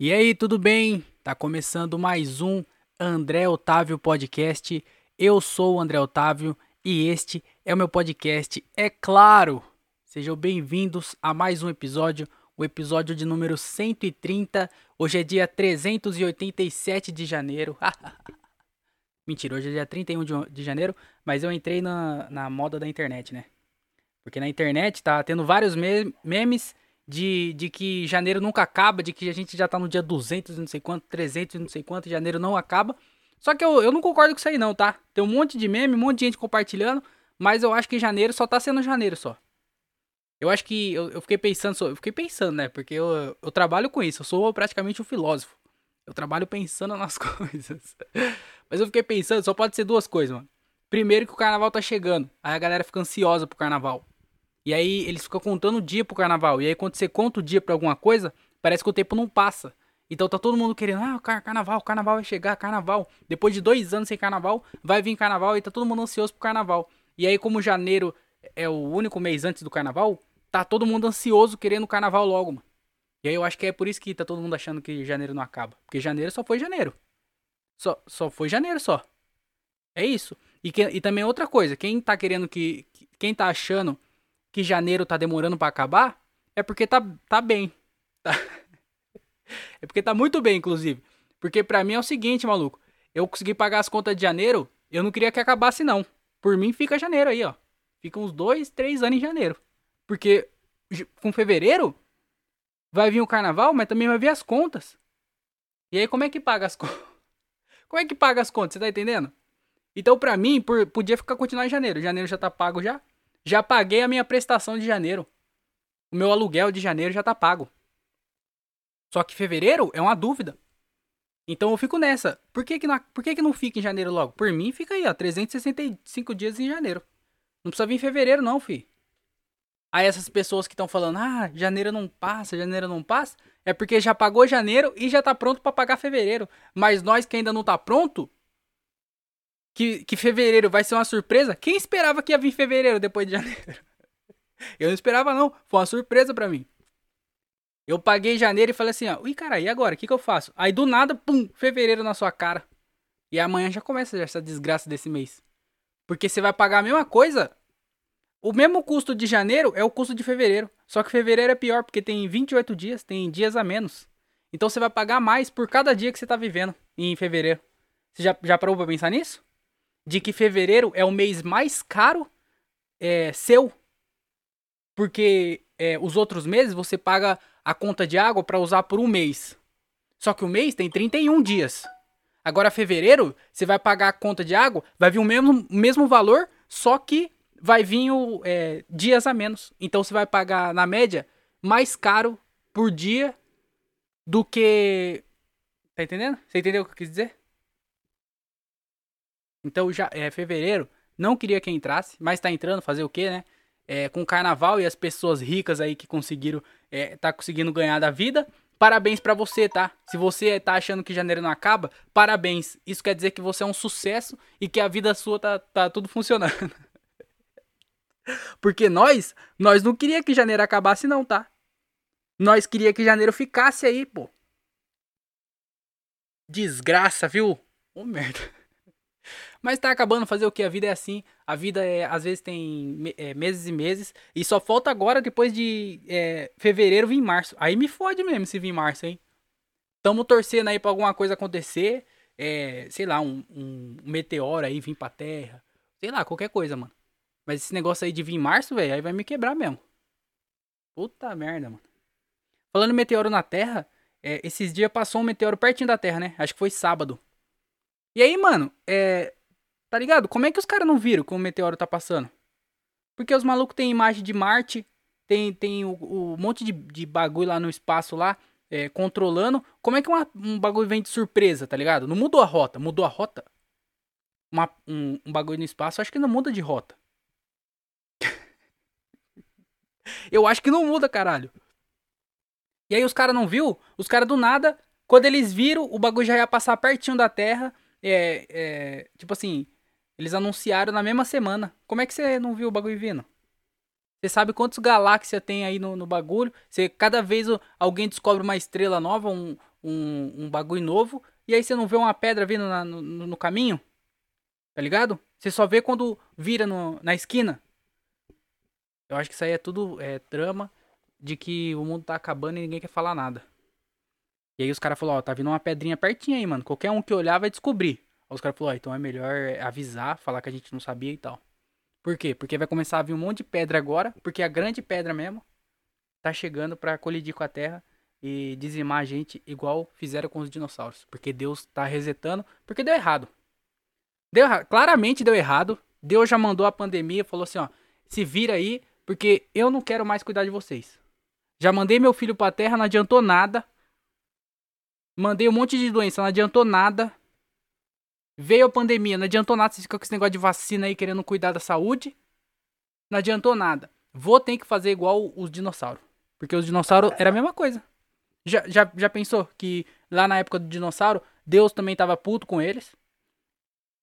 E aí, tudo bem? Tá começando mais um André Otávio Podcast. Eu sou o André Otávio e este é o meu podcast, é claro. Sejam bem-vindos a mais um episódio, o episódio de número 130. Hoje é dia 387 de janeiro. Mentira, hoje é dia 31 de, janeiro, mas eu entrei na, na moda da internet, né? Porque na internet tá tendo vários me memes de, de que janeiro nunca acaba, de que a gente já tá no dia 200 e não sei quanto, 300 e não sei quanto, janeiro não acaba. Só que eu, eu não concordo com isso aí não, tá? Tem um monte de meme, um monte de gente compartilhando, mas eu acho que janeiro só tá sendo janeiro só. Eu acho que eu, eu fiquei pensando, eu fiquei pensando, né? Porque eu, eu trabalho com isso, eu sou praticamente um filósofo. Eu trabalho pensando nas coisas. Mas eu fiquei pensando, só pode ser duas coisas, mano. Primeiro que o carnaval tá chegando, aí a galera fica ansiosa pro carnaval. E aí eles ficam contando o dia pro carnaval. E aí quando você conta o dia pra alguma coisa, parece que o tempo não passa. Então tá todo mundo querendo, ah, car carnaval, carnaval vai chegar, carnaval. Depois de dois anos sem carnaval, vai vir carnaval e tá todo mundo ansioso pro carnaval. E aí, como janeiro é o único mês antes do carnaval, tá todo mundo ansioso querendo o carnaval logo, mano. E aí eu acho que é por isso que tá todo mundo achando que janeiro não acaba. Porque janeiro só foi janeiro. Só, só foi janeiro só. É isso. E, que, e também outra coisa, quem tá querendo que. Quem tá achando que janeiro tá demorando para acabar, é porque tá, tá bem. Tá... É porque tá muito bem, inclusive. Porque pra mim é o seguinte, maluco. Eu consegui pagar as contas de janeiro, eu não queria que acabasse, não. Por mim, fica janeiro aí, ó. Fica uns dois, três anos em janeiro. Porque com fevereiro vai vir o carnaval, mas também vai vir as contas. E aí, como é que paga as contas? Como é que paga as contas? Você tá entendendo? Então, pra mim, por, podia ficar continuar em janeiro. Janeiro já tá pago já. Já paguei a minha prestação de janeiro. O meu aluguel de janeiro já tá pago. Só que fevereiro é uma dúvida. Então eu fico nessa. Por que que não, por que que não fica em janeiro logo? Por mim fica aí, ó, 365 dias em janeiro. Não precisa vir em fevereiro não, fi. Aí essas pessoas que estão falando, ah, janeiro não passa, janeiro não passa, é porque já pagou janeiro e já tá pronto para pagar fevereiro. Mas nós que ainda não tá pronto, que, que fevereiro vai ser uma surpresa. Quem esperava que ia vir fevereiro depois de janeiro? Eu não esperava, não. Foi uma surpresa para mim. Eu paguei janeiro e falei assim, ó, ui, cara, e agora? O que, que eu faço? Aí do nada, pum, fevereiro na sua cara. E amanhã já começa essa desgraça desse mês. Porque você vai pagar a mesma coisa. O mesmo custo de janeiro é o custo de fevereiro. Só que fevereiro é pior, porque tem 28 dias, tem dias a menos. Então você vai pagar mais por cada dia que você tá vivendo em fevereiro. Você já, já parou pra pensar nisso? De que fevereiro é o mês mais caro é, seu. Porque é, os outros meses você paga a conta de água para usar por um mês. Só que o mês tem 31 dias. Agora, fevereiro, você vai pagar a conta de água, vai vir o mesmo, mesmo valor, só que vai vir o, é, dias a menos. Então você vai pagar, na média, mais caro por dia do que. Tá entendendo? Você entendeu o que eu quis dizer? Então já é fevereiro, não queria que entrasse, mas tá entrando, fazer o quê, né? É, com o carnaval e as pessoas ricas aí que conseguiram, é, tá conseguindo ganhar da vida. Parabéns para você, tá? Se você tá achando que janeiro não acaba, parabéns. Isso quer dizer que você é um sucesso e que a vida sua tá, tá tudo funcionando. Porque nós, nós não queria que janeiro acabasse não, tá? Nós queria que janeiro ficasse aí, pô. Desgraça, viu? Ô oh, merda. Mas tá acabando fazer o que? A vida é assim. A vida é, às vezes tem é, meses e meses. E só falta agora, depois de é, fevereiro, vir março. Aí me fode mesmo se vir março, hein? Tamo torcendo aí pra alguma coisa acontecer. É, sei lá, um, um, meteoro aí vir pra terra. Sei lá, qualquer coisa, mano. Mas esse negócio aí de vir março, velho, aí vai me quebrar mesmo. Puta merda, mano. Falando meteoro na Terra, é, esses dias passou um meteoro pertinho da Terra, né? Acho que foi sábado. E aí, mano, é, Tá ligado? Como é que os caras não viram como o meteoro tá passando? Porque os malucos têm imagem de Marte, tem, tem o, o monte de, de bagulho lá no espaço lá, é, controlando. Como é que uma, um bagulho vem de surpresa, tá ligado? Não mudou a rota. Mudou a rota? Uma, um, um bagulho no espaço, acho que não muda de rota. Eu acho que não muda, caralho. E aí os caras não viu? Os caras do nada, quando eles viram, o bagulho já ia passar pertinho da Terra. É, é, tipo assim, eles anunciaram na mesma semana. Como é que você não viu o bagulho vindo? Você sabe quantos galáxias tem aí no, no bagulho? Você, cada vez alguém descobre uma estrela nova, um, um, um bagulho novo, e aí você não vê uma pedra vindo na, no, no, caminho? Tá ligado? Você só vê quando vira no, na esquina. Eu acho que isso aí é tudo é, trama de que o mundo tá acabando e ninguém quer falar nada. E aí os caras falaram, ó, tá vindo uma pedrinha pertinho aí, mano. Qualquer um que olhar vai descobrir. Aí os caras falaram, ó, então é melhor avisar, falar que a gente não sabia e tal. Por quê? Porque vai começar a vir um monte de pedra agora, porque a grande pedra mesmo tá chegando para colidir com a Terra e dizimar a gente igual fizeram com os dinossauros. Porque Deus tá resetando, porque deu errado. Deu errado. Claramente deu errado. Deus já mandou a pandemia, falou assim, ó, se vira aí, porque eu não quero mais cuidar de vocês. Já mandei meu filho pra terra, não adiantou nada. Mandei um monte de doença, não adiantou nada. Veio a pandemia, não adiantou nada. Vocês ficam com esse negócio de vacina aí querendo cuidar da saúde. Não adiantou nada. Vou ter que fazer igual os dinossauros. Porque os dinossauros era a mesma coisa. Já, já, já pensou que lá na época do dinossauro, Deus também tava puto com eles?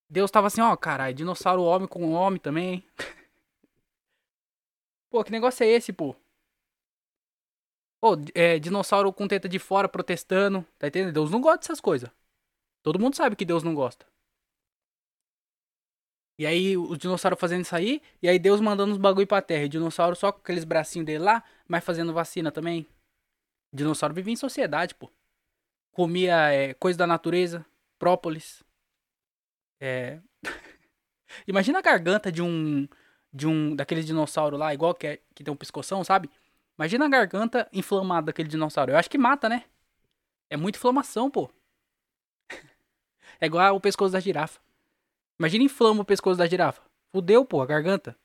Deus tava assim, ó, caralho, dinossauro homem com homem também. pô, que negócio é esse, pô? Pô, é, dinossauro com teta de fora protestando. Tá entendendo? Deus não gosta dessas coisas. Todo mundo sabe que Deus não gosta. E aí os dinossauros fazendo isso aí, e aí Deus mandando os bagulho pra terra. E dinossauro só com aqueles bracinhos dele lá, mas fazendo vacina também. Dinossauro vivia em sociedade, pô. Comia é, coisa da natureza, própolis. É. Imagina a garganta de um. De um. Daqueles dinossauros lá, igual que, é, que tem um pescoção, sabe? Imagina a garganta inflamada daquele dinossauro. Eu acho que mata, né? É muita inflamação, pô. é igual o pescoço da girafa. Imagina inflama o pescoço da girafa. Fudeu, pô, a garganta.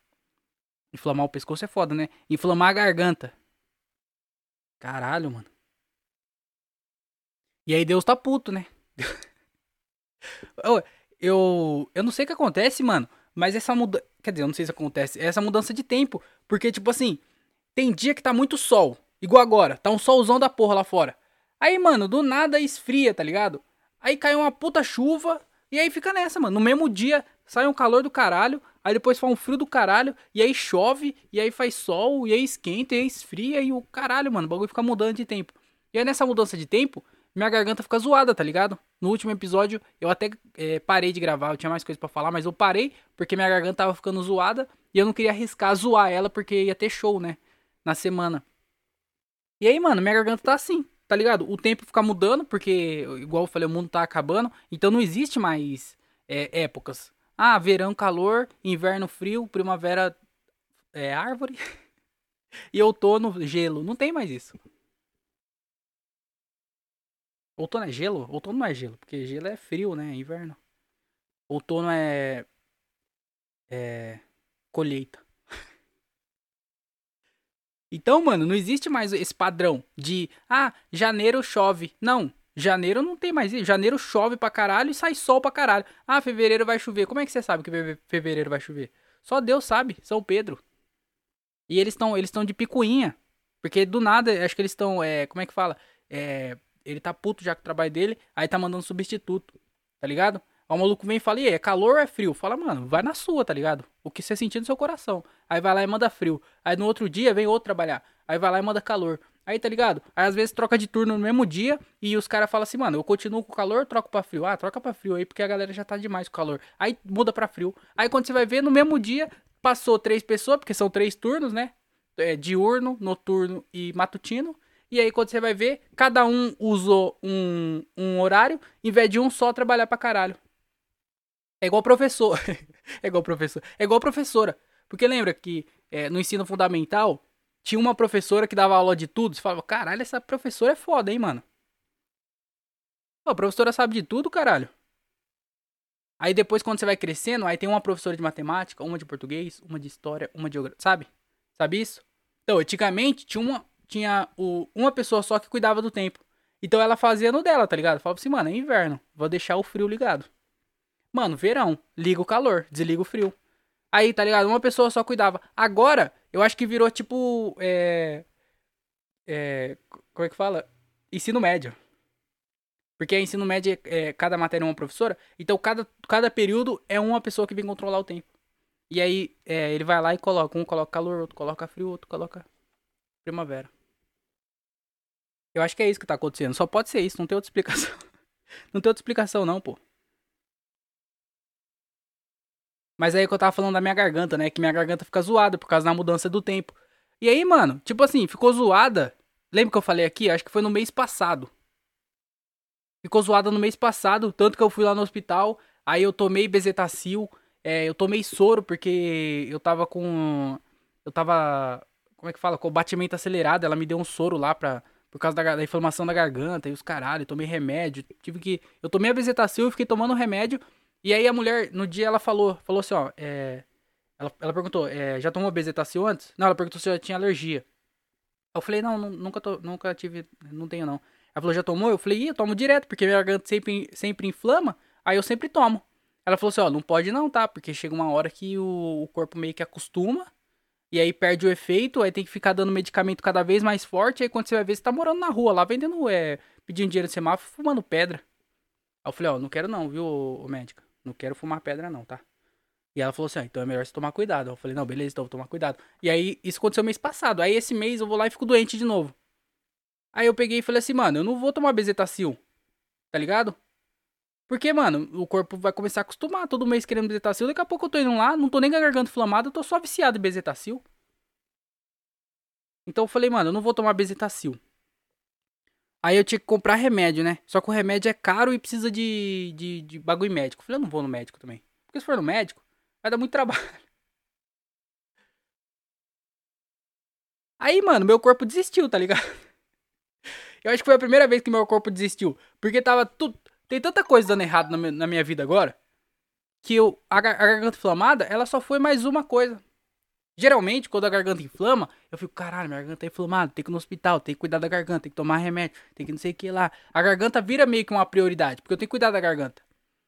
Inflamar o pescoço é foda, né? Inflamar a garganta. Caralho, mano. E aí Deus tá puto, né? eu, eu não sei o que acontece, mano. Mas essa mudança. Quer dizer, eu não sei se acontece. Essa mudança de tempo. Porque, tipo assim, tem dia que tá muito sol. Igual agora. Tá um solzão da porra lá fora. Aí, mano, do nada esfria, tá ligado? Aí cai uma puta chuva. E aí fica nessa, mano. No mesmo dia sai um calor do caralho. Aí depois faz um frio do caralho. E aí chove. E aí faz sol. E aí esquenta. E aí esfria. E o caralho, mano. O bagulho fica mudando de tempo. E aí nessa mudança de tempo. Minha garganta fica zoada, tá ligado? No último episódio eu até é, parei de gravar, eu tinha mais coisa para falar, mas eu parei porque minha garganta tava ficando zoada e eu não queria arriscar zoar ela porque ia ter show, né? na semana. E aí, mano, minha garganta tá assim, tá ligado? O tempo fica mudando, porque, igual eu falei, o mundo tá acabando. Então não existe mais é, épocas. Ah, verão, calor, inverno, frio, primavera, é, árvore. e outono, gelo. Não tem mais isso. Outono é gelo? Outono não é gelo, porque gelo é frio, né? Inverno. Outono é. É. Colheita. Então, mano, não existe mais esse padrão de, ah, janeiro chove. Não, janeiro não tem mais isso. Janeiro chove pra caralho e sai sol pra caralho. Ah, fevereiro vai chover. Como é que você sabe que fevereiro vai chover? Só Deus sabe, São Pedro. E eles estão eles de picuinha. Porque do nada, acho que eles estão, é, como é que fala? É, ele tá puto já com o trabalho dele, aí tá mandando substituto. Tá ligado? O maluco vem e fala, e aí, é calor ou é frio? Fala, mano, vai na sua, tá ligado? O que você sentir no seu coração. Aí vai lá e manda frio. Aí no outro dia vem outro trabalhar. Aí vai lá e manda calor. Aí tá ligado? Aí às vezes troca de turno no mesmo dia e os caras falam assim, mano, eu continuo com calor, troco pra frio. Ah, troca pra frio aí porque a galera já tá demais com calor. Aí muda pra frio. Aí quando você vai ver, no mesmo dia, passou três pessoas, porque são três turnos, né? É, diurno, noturno e matutino. E aí, quando você vai ver, cada um usou um, um horário, em vez de um só trabalhar pra caralho. É igual professor. é igual professor. É igual professora. Porque lembra que é, no ensino fundamental tinha uma professora que dava aula de tudo. Você falava, caralho, essa professora é foda, hein, mano. Pô, a professora sabe de tudo, caralho. Aí depois, quando você vai crescendo, aí tem uma professora de matemática, uma de português, uma de história, uma de geografia. Sabe? Sabe isso? Então, antigamente tinha uma, tinha o, uma pessoa só que cuidava do tempo. Então ela fazia no dela, tá ligado? Falava assim, mano, é inverno, vou deixar o frio ligado. Mano, verão, liga o calor, desliga o frio. Aí, tá ligado? Uma pessoa só cuidava. Agora, eu acho que virou tipo. É. É. Como é que fala? Ensino médio. Porque ensino médio é, é cada matéria é uma professora. Então, cada, cada período é uma pessoa que vem controlar o tempo. E aí é, ele vai lá e coloca. Um coloca calor, outro coloca frio, outro coloca primavera. Eu acho que é isso que tá acontecendo. Só pode ser isso, não tem outra explicação. não tem outra explicação, não, pô. Mas aí que eu tava falando da minha garganta, né? Que minha garganta fica zoada por causa da mudança do tempo. E aí, mano, tipo assim, ficou zoada. Lembra que eu falei aqui? Acho que foi no mês passado. Ficou zoada no mês passado, tanto que eu fui lá no hospital, aí eu tomei bezetacil, é, eu tomei soro porque eu tava com. Eu tava. Como é que fala? Com o batimento acelerado. Ela me deu um soro lá pra. Por causa da, da inflamação da garganta e os caralho. Tomei remédio. Tive que. Eu tomei a bezetacil e fiquei tomando remédio. E aí a mulher, no dia, ela falou. Falou assim, ó. É, ela, ela perguntou, é, já tomou bezetacil antes? Não, ela perguntou se eu tinha alergia. Eu falei, não, nunca, nunca tive. Não tenho, não. Ela falou, já tomou? Eu falei, eu tomo direto, porque minha garganta sempre, sempre inflama. Aí eu sempre tomo. Ela falou assim, ó, não pode não, tá? Porque chega uma hora que o, o corpo meio que acostuma. E aí perde o efeito, aí tem que ficar dando medicamento cada vez mais forte. Aí quando você vai ver, você tá morando na rua lá, vendendo, é, pedindo dinheiro no semáforo, fumando pedra. Aí eu falei, ó, não quero não, viu, médica? Não quero fumar pedra não, tá? E ela falou assim, ó, então é melhor você tomar cuidado. Eu falei, não, beleza, então vou tomar cuidado. E aí, isso aconteceu mês passado. Aí esse mês eu vou lá e fico doente de novo. Aí eu peguei e falei assim, mano, eu não vou tomar bezetacil. Tá ligado? Porque, mano, o corpo vai começar a acostumar todo mês querendo bezetacil. Daqui a pouco eu tô indo lá, não tô nem com a garganta inflamada, eu tô só viciado em bezetacil. Então eu falei, mano, eu não vou tomar bezetacil. Aí eu tinha que comprar remédio, né? Só que o remédio é caro e precisa de, de, de bagulho médico. Eu falei, eu não vou no médico também. Porque se for no médico, vai dar muito trabalho. Aí, mano, meu corpo desistiu, tá ligado? Eu acho que foi a primeira vez que meu corpo desistiu. Porque tava tudo. Tem tanta coisa dando errado na minha, vida agora que eu, a, a, garganta inflamada, ela só foi mais uma coisa. Geralmente, quando a garganta inflama, eu fico, caralho, minha garganta tá inflamada, tem que ir no hospital, tem que cuidar da garganta, tem que tomar remédio, tem que não sei o que lá. A garganta vira meio que uma prioridade, porque eu tenho que cuidar da garganta.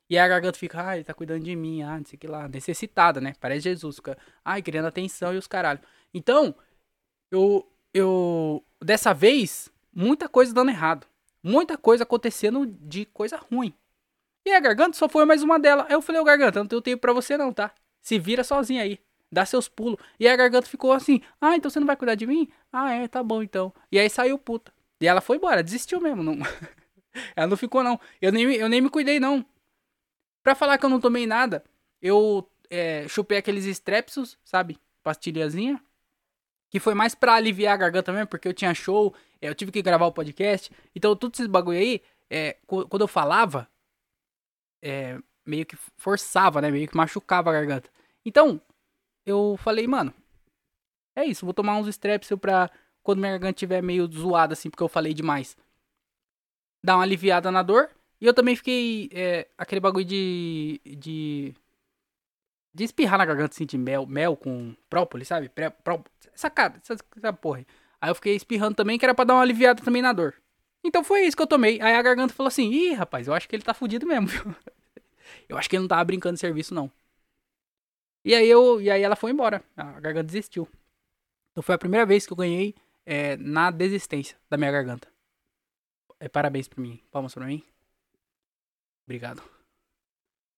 E a garganta fica, ai, ele tá cuidando de mim, ah, não sei o que lá, necessitada, né? Parece Jesus, fica, ai, querendo atenção e os caralho. Então, eu, eu, dessa vez, muita coisa dando errado muita coisa acontecendo de coisa ruim. E a garganta só foi mais uma dela. Aí eu falei, ô garganta, não tenho tempo pra você não, tá? Se vira sozinha aí. Dá seus pulos. E a garganta ficou assim, ah, então você não vai cuidar de mim? Ah, é, tá bom então. E aí saiu puta. E ela foi embora, desistiu mesmo. Não... ela não ficou não. Eu nem, eu nem me cuidei não. Pra falar que eu não tomei nada, eu é, chupei aqueles strepsos, sabe? Pastilhazinha. Que foi mais pra aliviar a garganta mesmo, porque eu tinha show é, eu tive que gravar o podcast. Então, tudo esses bagulho aí, é, quando eu falava, é, meio que forçava, né? Meio que machucava a garganta. Então, eu falei, mano, é isso, vou tomar uns Strepsil pra quando minha garganta estiver meio zoada, assim, porque eu falei demais. Dar uma aliviada na dor. E eu também fiquei, é, aquele bagulho de, de... De espirrar na garganta, assim, de mel, mel com própolis, sabe? Pré, pró, essa cara, essa, essa porra aí. Eu fiquei espirrando também, que era pra dar uma aliviada também na dor. Então foi isso que eu tomei. Aí a garganta falou assim: ih, rapaz, eu acho que ele tá fudido mesmo, viu? eu acho que ele não tava brincando de serviço, não. E aí eu. E aí ela foi embora. A garganta desistiu. Então foi a primeira vez que eu ganhei é, na desistência da minha garganta. É, parabéns pra mim. Palmas pra mim. Obrigado.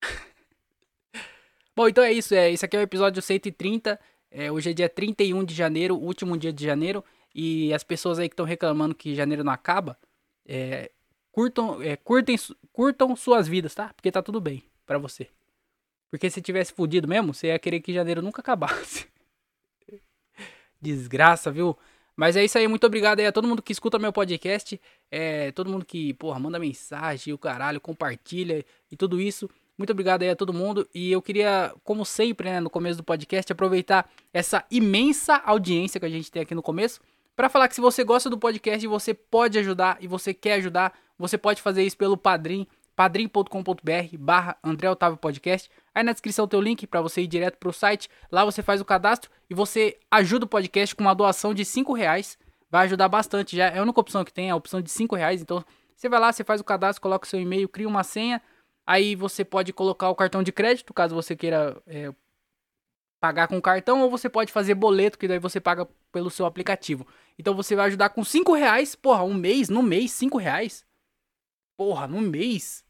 Bom, então é isso. É, esse aqui é o episódio 130. É, hoje é dia 31 de janeiro, último dia de janeiro. E as pessoas aí que estão reclamando que janeiro não acaba, é, curtam, é, curtem, curtam suas vidas, tá? Porque tá tudo bem para você. Porque se tivesse fudido mesmo, você ia querer que janeiro nunca acabasse. Desgraça, viu? Mas é isso aí, muito obrigado aí a todo mundo que escuta meu podcast, é, todo mundo que, porra, manda mensagem, o caralho, compartilha e tudo isso. Muito obrigado aí a todo mundo. E eu queria, como sempre, né, no começo do podcast, aproveitar essa imensa audiência que a gente tem aqui no começo para falar que se você gosta do podcast você pode ajudar e você quer ajudar, você pode fazer isso pelo Padrim, padrim.com.br barra André Otávio Podcast. Aí na descrição tem o link para você ir direto pro site. Lá você faz o cadastro e você ajuda o podcast com uma doação de 5 reais. Vai ajudar bastante já. É a única opção que tem, é a opção de 5 reais. Então você vai lá, você faz o cadastro, coloca o seu e-mail, cria uma senha. Aí você pode colocar o cartão de crédito, caso você queira é, pagar com cartão, ou você pode fazer boleto, que daí você paga pelo seu aplicativo. Então você vai ajudar com 5 reais, porra, um mês, no mês, 5 reais. Porra, no mês.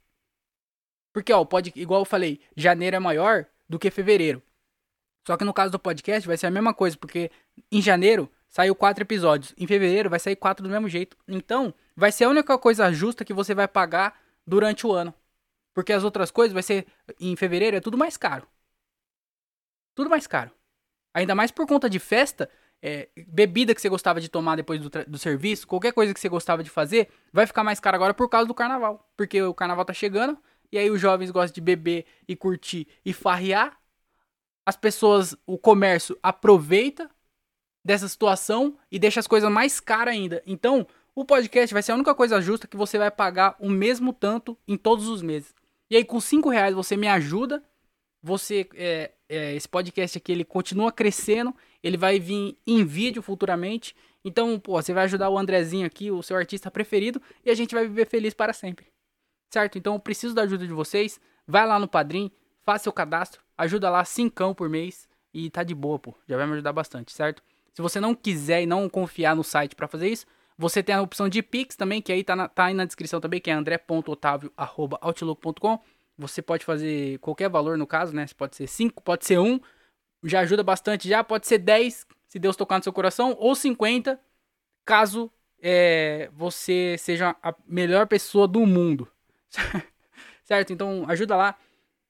Porque, ó, pode, igual eu falei, janeiro é maior do que fevereiro. Só que no caso do podcast vai ser a mesma coisa, porque em janeiro saiu quatro episódios, em fevereiro vai sair quatro do mesmo jeito. Então, vai ser a única coisa justa que você vai pagar durante o ano. Porque as outras coisas vai ser em fevereiro é tudo mais caro. Tudo mais caro. Ainda mais por conta de festa, é, bebida que você gostava de tomar depois do, do, serviço, qualquer coisa que você gostava de fazer, vai ficar mais caro agora por causa do carnaval. Porque o carnaval tá chegando, e aí os jovens gostam de beber e curtir e farrear. As pessoas, o comércio aproveita dessa situação e deixa as coisas mais caras ainda. Então, o podcast vai ser a única coisa justa que você vai pagar o mesmo tanto em todos os meses. E aí, com 5 reais, você me ajuda. Você, é, é, esse podcast aqui, ele continua crescendo. Ele vai vir em vídeo futuramente. Então, pô, você vai ajudar o Andrezinho aqui, o seu artista preferido. E a gente vai viver feliz para sempre. Certo? Então, eu preciso da ajuda de vocês. Vai lá no Padrim, faça seu cadastro. Ajuda lá, 5 por mês. E tá de boa, pô. Já vai me ajudar bastante, certo? Se você não quiser e não confiar no site para fazer isso, você tem a opção de Pix também, que aí tá, na, tá aí na descrição também, que é andré.otavio.outlook.com. Você pode fazer qualquer valor no caso, né? Pode ser 5, pode ser 1. Um, já ajuda bastante já. Pode ser 10, se Deus tocar no seu coração. Ou 50, caso é, você seja a melhor pessoa do mundo. certo? Então ajuda lá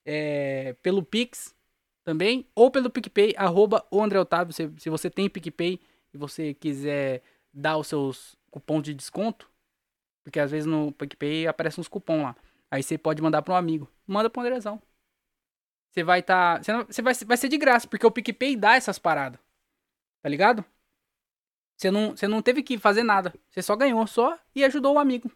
é, pelo Pix também. Ou pelo PicPay, arroba o André Otávio. Se, se você tem PicPay e você quiser dar os seus cupons de desconto, porque às vezes no PicPay aparecem uns cupons lá. Aí você pode mandar para um amigo. Manda pro Andrezão. Você vai estar. Tá, você vai, vai ser de graça, porque o PicPay dá essas paradas. Tá ligado? Você não, você não teve que fazer nada. Você só ganhou, só e ajudou o amigo.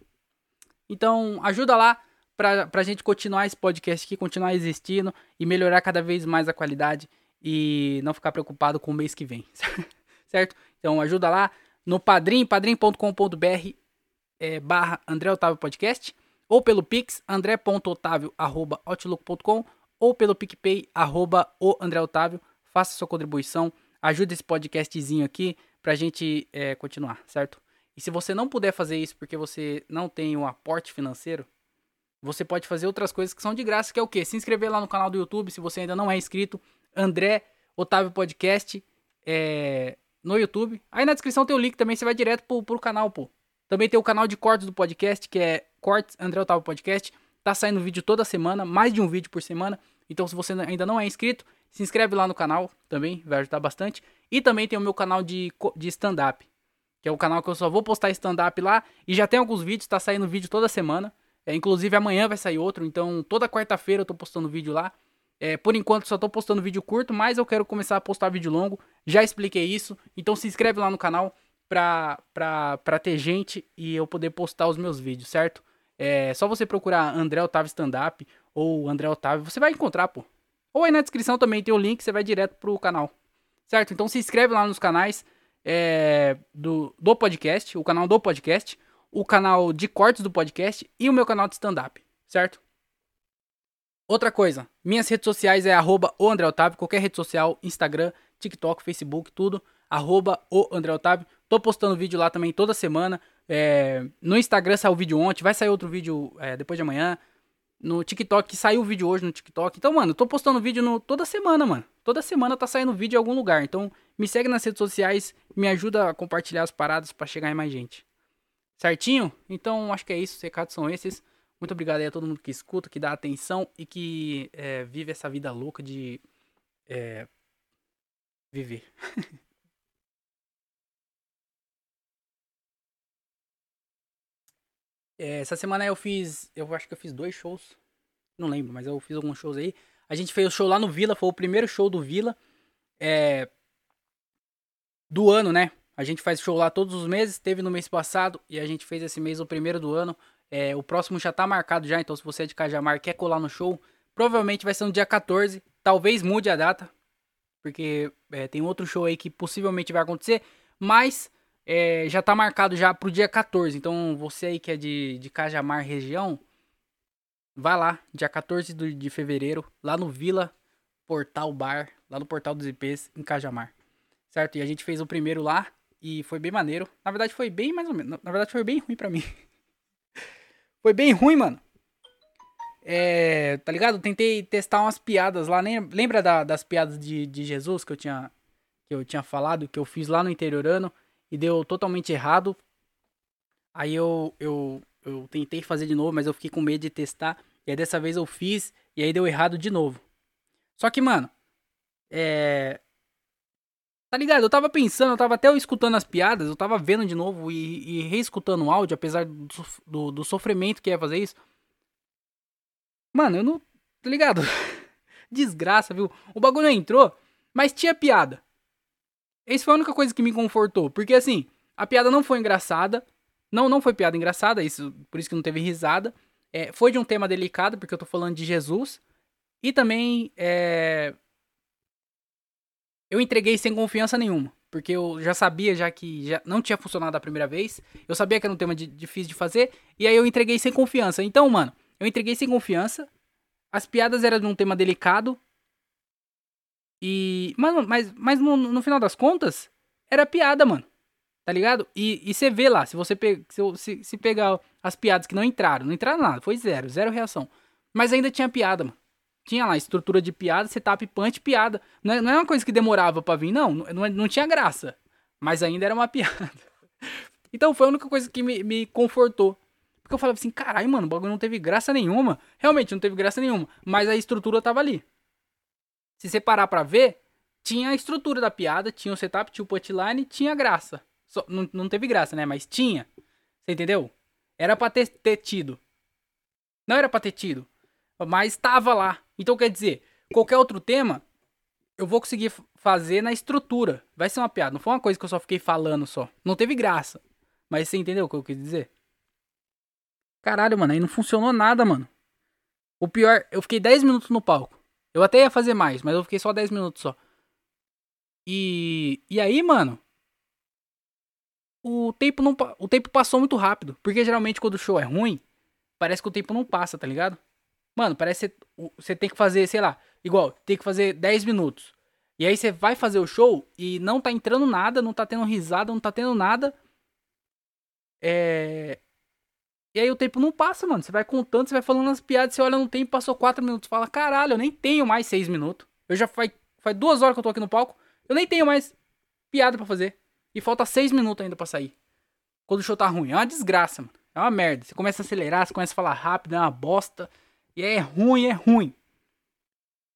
Então, ajuda lá pra, pra gente continuar esse podcast aqui, continuar existindo e melhorar cada vez mais a qualidade e não ficar preocupado com o mês que vem. certo? Então, ajuda lá no padrim, padrim.com.br é, barra André Otávio Podcast, ou pelo Pix, andré.otávio.outlook.com, ou pelo PicPay, arroba o André Otávio. Faça sua contribuição, ajude esse podcastzinho aqui pra gente é, continuar, certo? E se você não puder fazer isso porque você não tem um aporte financeiro, você pode fazer outras coisas que são de graça, que é o quê? Se inscrever lá no canal do YouTube, se você ainda não é inscrito, André Otávio Podcast, é, no YouTube. Aí na descrição tem o link também, você vai direto pro, pro canal, pô. Também tem o canal de cortes do podcast, que é Cortes André Otávio Podcast. Tá saindo vídeo toda semana, mais de um vídeo por semana. Então, se você ainda não é inscrito, se inscreve lá no canal também, vai ajudar bastante. E também tem o meu canal de, de stand-up, que é o canal que eu só vou postar stand-up lá. E já tem alguns vídeos, tá saindo vídeo toda semana. É, inclusive amanhã vai sair outro, então toda quarta-feira eu tô postando vídeo lá. É, por enquanto só tô postando vídeo curto, mas eu quero começar a postar vídeo longo. Já expliquei isso, então se inscreve lá no canal pra, pra, pra ter gente e eu poder postar os meus vídeos, certo? É só você procurar André Otávio Stand Up ou André Otávio, você vai encontrar, pô. Ou aí na descrição também tem o link, você vai direto pro canal, certo? Então se inscreve lá nos canais é, do, do podcast, o canal do podcast, o canal de cortes do podcast e o meu canal de stand-up, certo? Outra coisa, minhas redes sociais é arroba o André Otávio, qualquer rede social, Instagram, TikTok, Facebook, tudo, arroba o André Otávio. Tô postando vídeo lá também toda semana. É, no Instagram saiu o vídeo ontem, vai sair outro vídeo é, depois de amanhã. No TikTok, saiu o vídeo hoje no TikTok. Então, mano, tô postando vídeo no, toda semana, mano. Toda semana tá saindo vídeo em algum lugar. Então, me segue nas redes sociais, me ajuda a compartilhar as paradas para chegar em mais gente. Certinho? Então, acho que é isso. Os recados são esses. Muito obrigado aí a todo mundo que escuta, que dá atenção e que é, vive essa vida louca de é, viver. é, essa semana eu fiz, eu acho que eu fiz dois shows, não lembro, mas eu fiz alguns shows aí. A gente fez o show lá no Vila, foi o primeiro show do Vila é, do ano, né? A gente faz show lá todos os meses, teve no mês passado e a gente fez esse mês o primeiro do ano. É, o próximo já tá marcado já, então se você é de Cajamar e quer colar no show, provavelmente vai ser no dia 14. Talvez mude a data, porque é, tem outro show aí que possivelmente vai acontecer, mas é, já tá marcado já pro dia 14. Então você aí que é de, de Cajamar região, vai lá, dia 14 de, fevereiro, lá no Vila Portal Bar, lá no Portal dos IPs, em Cajamar. Certo? E a gente fez o primeiro lá e foi bem maneiro. Na verdade foi bem mais ou menos, na verdade foi bem ruim para mim. Foi bem ruim, mano. é, tá ligado? Tentei testar umas piadas lá. Lembra da, das piadas de, de Jesus que eu tinha que eu tinha falado, que eu fiz lá no interiorano e deu totalmente errado. Aí eu, eu, eu tentei fazer de novo, mas eu fiquei com medo de testar. E aí dessa vez eu fiz e aí deu errado de novo. Só que, mano, é. Tá ligado? Eu tava pensando, eu tava até escutando as piadas, eu tava vendo de novo e, e reescutando o áudio, apesar do, do, do sofrimento que é fazer isso. Mano, eu não. Tá ligado? Desgraça, viu? O bagulho entrou, mas tinha piada. Essa foi a única coisa que me confortou. Porque assim, a piada não foi engraçada. Não, não foi piada engraçada, isso, por isso que não teve risada. É, foi de um tema delicado, porque eu tô falando de Jesus. E também é, eu entreguei sem confiança nenhuma. Porque eu já sabia já que já não tinha funcionado a primeira vez. Eu sabia que era um tema de, difícil de fazer. E aí eu entreguei sem confiança. Então, mano, eu entreguei sem confiança. As piadas eram de um tema delicado. E. Mas, mas, mas no, no final das contas, era piada, mano. Tá ligado? E você vê lá, se você pe se, se, se, pegar as piadas que não entraram, não entraram nada, foi zero, zero reação. Mas ainda tinha piada, mano. Tinha lá estrutura de piada, setup, punch, piada. Não é, não é uma coisa que demorava para vir, não, não. Não tinha graça. Mas ainda era uma piada. Então foi a única coisa que me, me confortou. Porque eu falava assim, caralho, mano, o bagulho não teve graça nenhuma. Realmente não teve graça nenhuma. Mas a estrutura tava ali. Se você parar pra ver, tinha a estrutura da piada, tinha o setup, tinha o punchline, tinha graça. Só, não, não teve graça, né? Mas tinha. Você entendeu? Era pra ter, ter tido. Não era pra ter tido. Mas tava lá. Então quer dizer, qualquer outro tema, eu vou conseguir fazer na estrutura. Vai ser uma piada. Não foi uma coisa que eu só fiquei falando só. Não teve graça. Mas você entendeu o que eu quis dizer? Caralho, mano, aí não funcionou nada, mano. O pior, eu fiquei 10 minutos no palco. Eu até ia fazer mais, mas eu fiquei só 10 minutos só. E, e aí, mano, o tempo não o tempo passou muito rápido, porque geralmente quando o show é ruim, parece que o tempo não passa, tá ligado? Mano, parece que você tem que fazer, sei lá, igual, tem que fazer 10 minutos. E aí você vai fazer o show e não tá entrando nada, não tá tendo risada, não tá tendo nada. É. E aí o tempo não passa, mano. Você vai contando, você vai falando as piadas, você olha no tempo, passou 4 minutos. Fala, caralho, eu nem tenho mais 6 minutos. Eu já faz, faz duas horas que eu tô aqui no palco. Eu nem tenho mais piada para fazer. E falta 6 minutos ainda pra sair. Quando o show tá ruim. É uma desgraça, mano. É uma merda. Você começa a acelerar, você começa a falar rápido, é uma bosta. E é ruim, é ruim.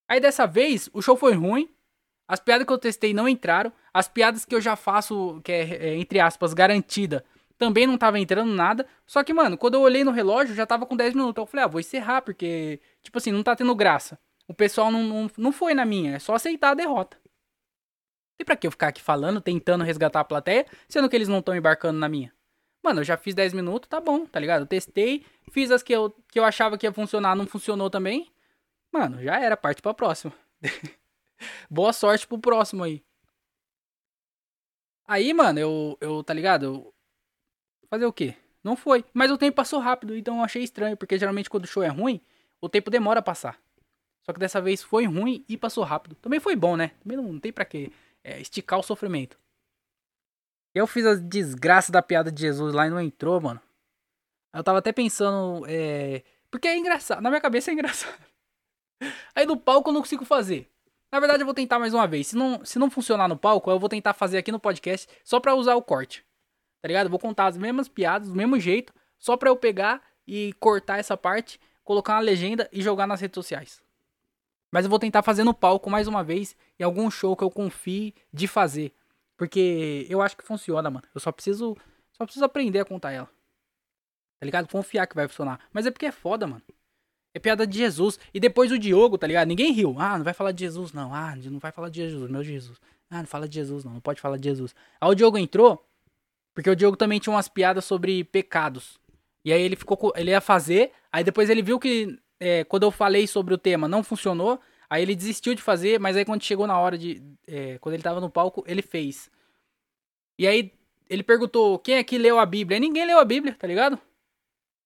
Aí dessa vez, o show foi ruim. As piadas que eu testei não entraram. As piadas que eu já faço, que é, é entre aspas, garantida, também não tava entrando nada. Só que, mano, quando eu olhei no relógio, já tava com 10 minutos. Eu falei, ah, vou encerrar, porque, tipo assim, não tá tendo graça. O pessoal não, não, não foi na minha, é só aceitar a derrota. E pra que eu ficar aqui falando, tentando resgatar a plateia, sendo que eles não estão embarcando na minha? Mano, eu já fiz 10 minutos, tá bom, tá ligado? Eu testei, fiz as que eu, que eu achava que ia funcionar, não funcionou também. Mano, já era, parte pra próxima. Boa sorte pro próximo aí. Aí, mano, eu, eu tá ligado? Fazer o quê? Não foi. Mas o tempo passou rápido, então eu achei estranho, porque geralmente quando o show é ruim, o tempo demora a passar. Só que dessa vez foi ruim e passou rápido. Também foi bom, né? Também não, não tem pra quê é, esticar o sofrimento. Eu fiz a desgraça da piada de Jesus lá e não entrou, mano. Eu tava até pensando, é... Porque é engraçado, na minha cabeça é engraçado. Aí no palco eu não consigo fazer. Na verdade eu vou tentar mais uma vez. Se não, se não funcionar no palco, eu vou tentar fazer aqui no podcast só pra usar o corte. Tá ligado? Eu vou contar as mesmas piadas, do mesmo jeito, só pra eu pegar e cortar essa parte, colocar uma legenda e jogar nas redes sociais. Mas eu vou tentar fazer no palco mais uma vez, em algum show que eu confie de fazer. Porque eu acho que funciona, mano. Eu só preciso. Só preciso aprender a contar ela. Tá ligado? Confiar que vai funcionar. Mas é porque é foda, mano. É piada de Jesus. E depois o Diogo, tá ligado? Ninguém riu. Ah, não vai falar de Jesus, não. Ah, não vai falar de Jesus, meu Jesus. Ah, não fala de Jesus, não. Não pode falar de Jesus. Aí o Diogo entrou. Porque o Diogo também tinha umas piadas sobre pecados. E aí ele ficou. Ele ia fazer. Aí depois ele viu que. É, quando eu falei sobre o tema não funcionou. Aí ele desistiu de fazer, mas aí quando chegou na hora de. É, quando ele tava no palco, ele fez. E aí ele perguntou: quem é que leu a Bíblia? E ninguém leu a Bíblia, tá ligado?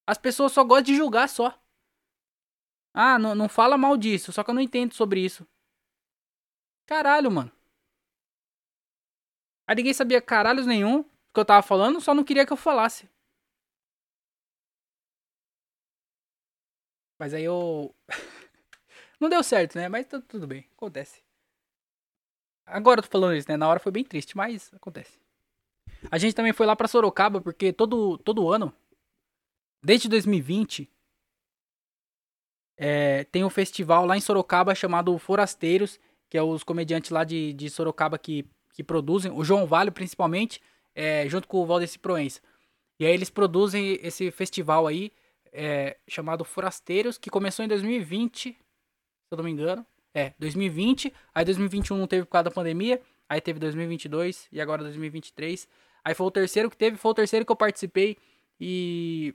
As pessoas só gostam de julgar só. Ah, não, não fala mal disso, só que eu não entendo sobre isso. Caralho, mano. Aí ninguém sabia caralhos nenhum que eu tava falando, só não queria que eu falasse. Mas aí eu. Não deu certo, né? Mas tudo bem, acontece. Agora eu tô falando isso, né? Na hora foi bem triste, mas acontece. A gente também foi lá pra Sorocaba, porque todo, todo ano, desde 2020, é, tem um festival lá em Sorocaba chamado Forasteiros, que é os comediantes lá de, de Sorocaba que, que produzem, o João Vale principalmente, é, junto com o Valdeci Proença. E aí eles produzem esse festival aí, é, chamado Forasteiros, que começou em 2020, se eu não me engano. É, 2020, aí 2021 não teve por causa da pandemia, aí teve 2022 e agora 2023. Aí foi o terceiro que teve, foi o terceiro que eu participei e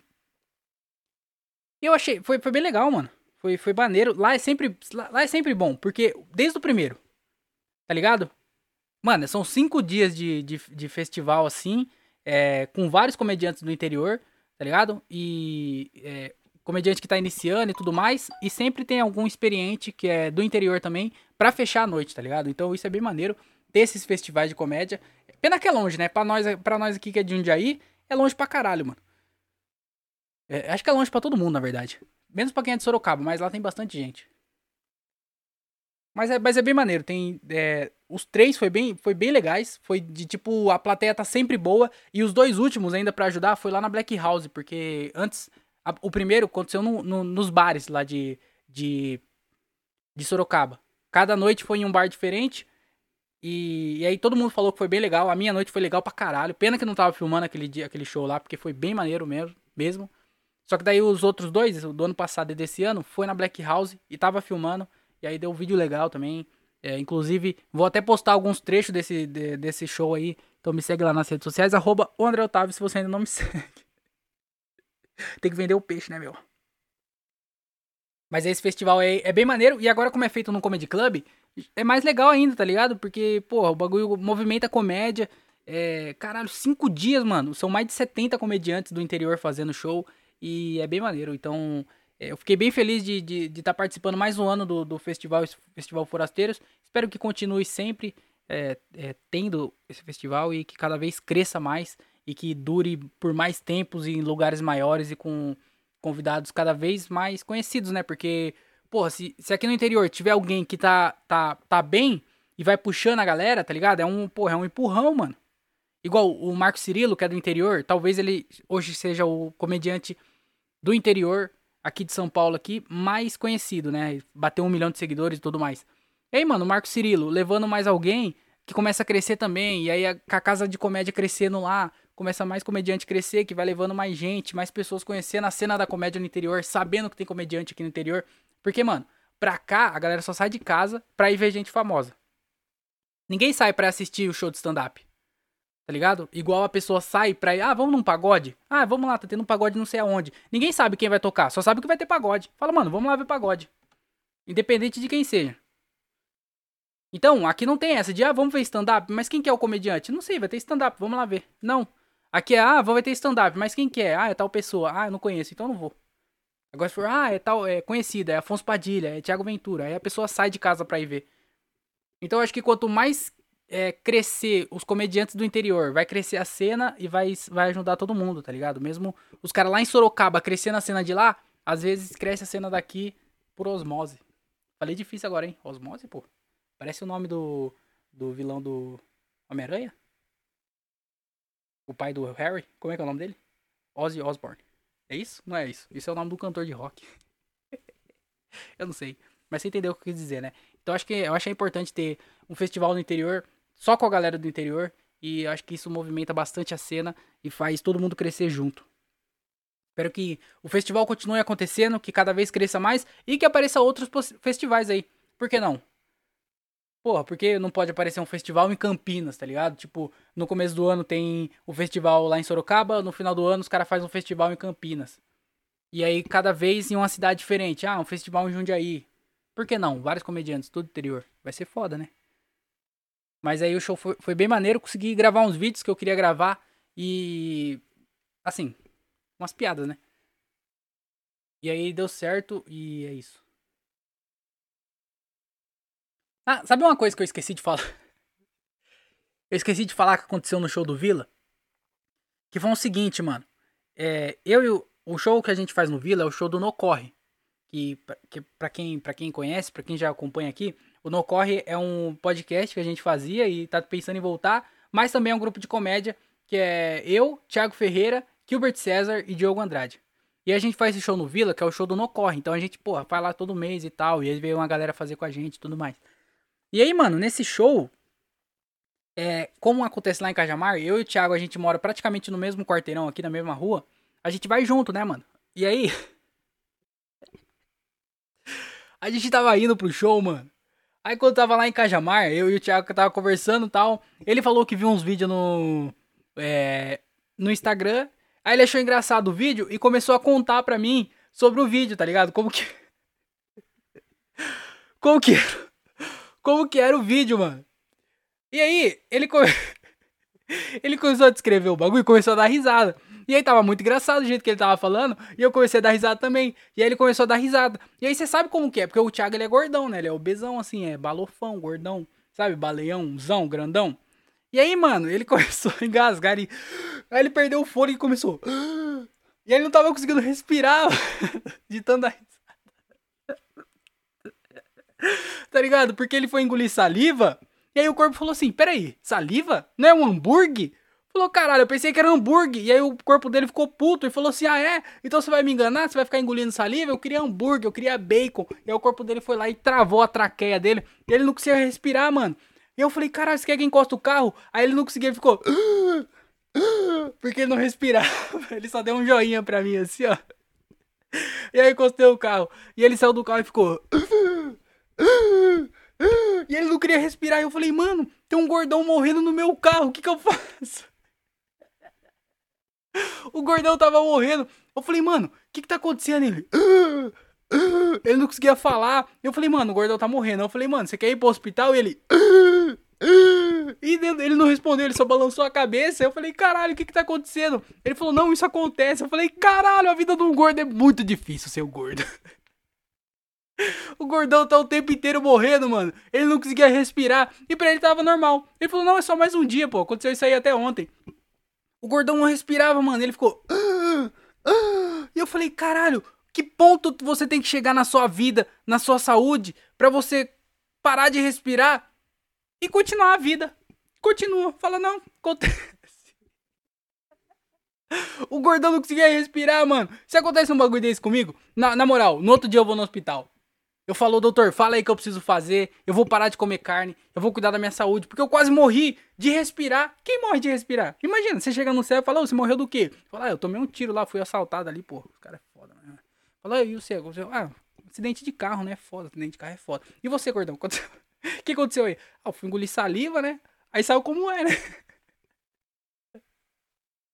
eu achei, foi, foi bem legal, mano. Foi, foi maneiro. Lá é sempre, lá é sempre bom, porque desde o primeiro, tá ligado? Mano, são cinco dias de, de, de festival assim, é, com vários comediantes do interior, tá ligado? E é, comediante que tá iniciando e tudo mais, e sempre tem algum experiente que é do interior também, para fechar a noite, tá ligado? Então isso é bem maneiro, ter esses festivais de comédia. Pena que é longe, né? Pra nós, pra nós aqui que é de Jundiaí, é longe pra caralho, mano. É, acho que é longe pra todo mundo, na verdade. Menos pra quem é de Sorocaba, mas lá tem bastante gente. Mas é, mas é bem maneiro. Tem, é, os três foi bem, foi bem legais. Foi de tipo, a plateia tá sempre boa. E os dois últimos, ainda para ajudar, foi lá na Black House. Porque antes a, o primeiro aconteceu no, no, nos bares lá de, de, de Sorocaba. Cada noite foi em um bar diferente. E, e, aí todo mundo falou que foi bem legal. A minha noite foi legal pra caralho. Pena que não tava filmando aquele, dia, aquele show lá, porque foi bem maneiro mesmo. mesmo. Só que daí os outros dois, do ano passado e desse ano, foi na Black House e tava filmando. E aí deu um vídeo legal também. É, inclusive, vou até postar alguns trechos desse, de, desse show aí. Então me segue lá nas redes sociais, arroba André Otávio, se você ainda não me segue. Tem que vender o peixe, né, meu? Mas esse festival é, é bem maneiro. E agora, como é feito no Comedy Club, é mais legal ainda, tá ligado? Porque, pô, o bagulho movimenta a comédia. É, caralho, cinco dias, mano. São mais de 70 comediantes do interior fazendo show. E é bem maneiro. Então, eu fiquei bem feliz de estar de, de tá participando mais um ano do, do festival, Festival Forasteiros. Espero que continue sempre é, é, tendo esse festival e que cada vez cresça mais e que dure por mais tempos em lugares maiores e com convidados cada vez mais conhecidos, né? Porque, porra, se, se aqui no interior tiver alguém que tá, tá, tá bem e vai puxando a galera, tá ligado? É um, porra, é um empurrão, mano. Igual o Marco Cirilo, que é do interior, talvez ele hoje seja o comediante do interior aqui de São Paulo aqui mais conhecido, né? Bateu um milhão de seguidores e tudo mais. E aí, mano, Marco Cirilo levando mais alguém que começa a crescer também, e aí a, a casa de comédia crescendo lá, começa mais comediante crescer, que vai levando mais gente, mais pessoas conhecendo a cena da comédia no interior, sabendo que tem comediante aqui no interior. Porque, mano, pra cá a galera só sai de casa pra ir ver gente famosa. Ninguém sai pra assistir o show de stand-up. Tá ligado? Igual a pessoa sai pra ir, ah, vamos num pagode? Ah, vamos lá, tá tendo um pagode não sei aonde. Ninguém sabe quem vai tocar, só sabe que vai ter pagode. Fala, mano, vamos lá ver pagode. Independente de quem seja. Então, aqui não tem essa de, ah, vamos ver stand-up, mas quem que é o comediante? Não sei, vai ter stand-up, vamos lá ver. Não. Aqui é, ah, vai ter stand-up, mas quem que é? Ah, é tal pessoa. Ah, eu não conheço, então não vou. Agora se for, ah, é tal, é conhecida, é Afonso Padilha, é Thiago Ventura. Aí a pessoa sai de casa pra ir ver. Então eu acho que quanto mais é, crescer os comediantes do interior, vai crescer a cena e vai, vai ajudar todo mundo, tá ligado? Mesmo os caras lá em Sorocaba crescendo a cena de lá, às vezes cresce a cena daqui por osmose. Falei difícil agora, hein? Osmose, pô. Parece o nome do, do vilão do Homem-Aranha. O pai do Harry. Como é que é o nome dele? Ozzy Osbourne. É isso? Não é isso. Isso é o nome do cantor de rock. eu não sei. Mas você entendeu o que eu quis dizer, né? Então acho que eu acho importante ter um festival no interior, só com a galera do interior. E acho que isso movimenta bastante a cena e faz todo mundo crescer junto. Espero que o festival continue acontecendo, que cada vez cresça mais e que apareça outros festivais aí. Por que não? Porra, porque não pode aparecer um festival em Campinas, tá ligado? Tipo, no começo do ano tem o festival lá em Sorocaba, no final do ano os caras fazem um festival em Campinas. E aí, cada vez em uma cidade diferente. Ah, um festival em Jundiaí. Por que não? Vários comediantes, tudo interior. Vai ser foda, né? Mas aí o show foi, foi bem maneiro. Consegui gravar uns vídeos que eu queria gravar. E. Assim, umas piadas, né? E aí deu certo e é isso. Ah, sabe uma coisa que eu esqueci de falar? Eu esqueci de falar que aconteceu no show do Vila. Que foi o seguinte, mano. É, eu e o, o show que a gente faz no Vila é o show do No Corre. que, que para quem, pra quem conhece, para quem já acompanha aqui, o No Corre é um podcast que a gente fazia e tá pensando em voltar, mas também é um grupo de comédia que é eu, Thiago Ferreira, Gilbert César e Diogo Andrade. E a gente faz esse show no Vila, que é o show do No Corre. Então a gente, porra, vai lá todo mês e tal. E aí veio uma galera fazer com a gente e tudo mais. E aí, mano, nesse show, é, como acontece lá em Cajamar, eu e o Thiago, a gente mora praticamente no mesmo quarteirão aqui, na mesma rua. A gente vai junto, né, mano? E aí. a gente tava indo pro show, mano. Aí quando tava lá em Cajamar, eu e o Thiago tava conversando e tal. Ele falou que viu uns vídeos no. É, no Instagram. Aí ele achou engraçado o vídeo e começou a contar pra mim sobre o vídeo, tá ligado? Como que. Como que? Como que era o vídeo, mano? E aí, ele come... ele começou a descrever o bagulho e começou a dar risada. E aí tava muito engraçado o jeito que ele tava falando. E eu comecei a dar risada também. E aí ele começou a dar risada. E aí você sabe como que é? Porque o Thiago ele é gordão, né? Ele é obesão, assim, é balofão, gordão. Sabe? Baleãozão, grandão. E aí, mano, ele começou a engasgar e. Aí ele perdeu o fôlego e começou. E ele não tava conseguindo respirar de tanta risada. Tá ligado? Porque ele foi engolir saliva. E aí o corpo falou assim: peraí, saliva? Não é um hambúrguer? Falou, caralho, eu pensei que era hambúrguer. E aí o corpo dele ficou puto e falou assim: ah, é? Então você vai me enganar? Você vai ficar engolindo saliva? Eu queria hambúrguer, eu queria bacon. E aí o corpo dele foi lá e travou a traqueia dele. E ele não conseguia respirar, mano. E eu falei, caralho, você quer que encosta o carro? Aí ele não conseguia, ele ficou. Porque ele não respirava. Ele só deu um joinha pra mim assim, ó. E aí encostei o carro. E ele saiu do carro e ficou. E ele não queria respirar. E eu falei, mano, tem um gordão morrendo no meu carro. O que que eu faço? O gordão tava morrendo. Eu falei, mano, o que que tá acontecendo? Ele. Ele não conseguia falar. Eu falei, mano, o gordão tá morrendo. Eu falei, mano, você quer ir pro hospital? E ele. E ele não respondeu, ele só balançou a cabeça. Eu falei, caralho, o que que tá acontecendo? Ele falou, não, isso acontece. Eu falei, caralho, a vida de um gordo é muito difícil ser um gordo. O gordão tá o tempo inteiro morrendo, mano. Ele não conseguia respirar. E pra ele tava normal. Ele falou, não, é só mais um dia, pô. Aconteceu isso aí até ontem. O gordão não respirava, mano. Ele ficou. E eu falei, caralho, que ponto você tem que chegar na sua vida, na sua saúde, para você parar de respirar e continuar a vida. Continua. Fala, não, acontece. O gordão não conseguia respirar, mano. Se acontece um bagulho desse comigo, na, na moral, no outro dia eu vou no hospital. Eu falo, doutor, fala aí que eu preciso fazer. Eu vou parar de comer carne. Eu vou cuidar da minha saúde. Porque eu quase morri de respirar. Quem morre de respirar? Imagina, você chega no céu e fala, oh, você morreu do quê? Fala, ah, eu tomei um tiro lá, fui assaltado ali, pô. Os caras é foda, né? Fala, e você? Ah, acidente de carro, né? Foda, acidente de carro é foda. E você, gordão? O que aconteceu aí? Ah, eu fui engolir saliva, né? Aí saiu como é, né?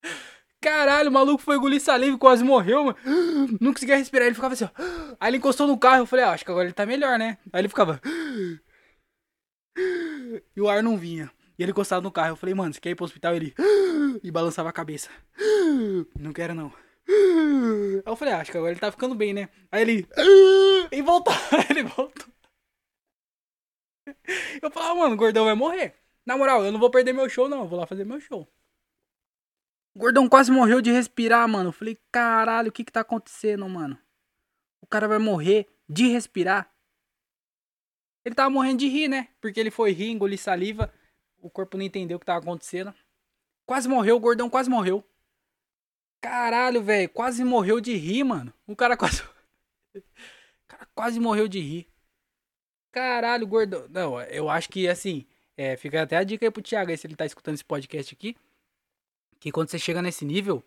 Caralho, o maluco foi engolir saliva e quase morreu, mano. Não conseguia respirar, ele ficava assim, ó. Aí ele encostou no carro, eu falei, ah, acho que agora ele tá melhor, né? Aí ele ficava. E o ar não vinha. E ele encostado no carro, eu falei, mano, você quer ir pro hospital? Ele. E balançava a cabeça. Não quero, não. Aí eu falei, ah, acho que agora ele tá ficando bem, né? Aí ele. E voltou. ele voltou. Eu falei, ah, mano, o gordão vai morrer. Na moral, eu não vou perder meu show, não. Eu vou lá fazer meu show. O gordão quase morreu de respirar, mano. Falei, caralho, o que que tá acontecendo, mano? O cara vai morrer de respirar. Ele tava morrendo de rir, né? Porque ele foi rir, engolir saliva. O corpo não entendeu o que tava acontecendo. Quase morreu, o gordão quase morreu. Caralho, velho, quase morreu de rir, mano. O cara quase. o cara quase morreu de rir. Caralho, gordão. Não, eu acho que assim. É, fica até a dica aí pro Thiago aí, se ele tá escutando esse podcast aqui que quando você chega nesse nível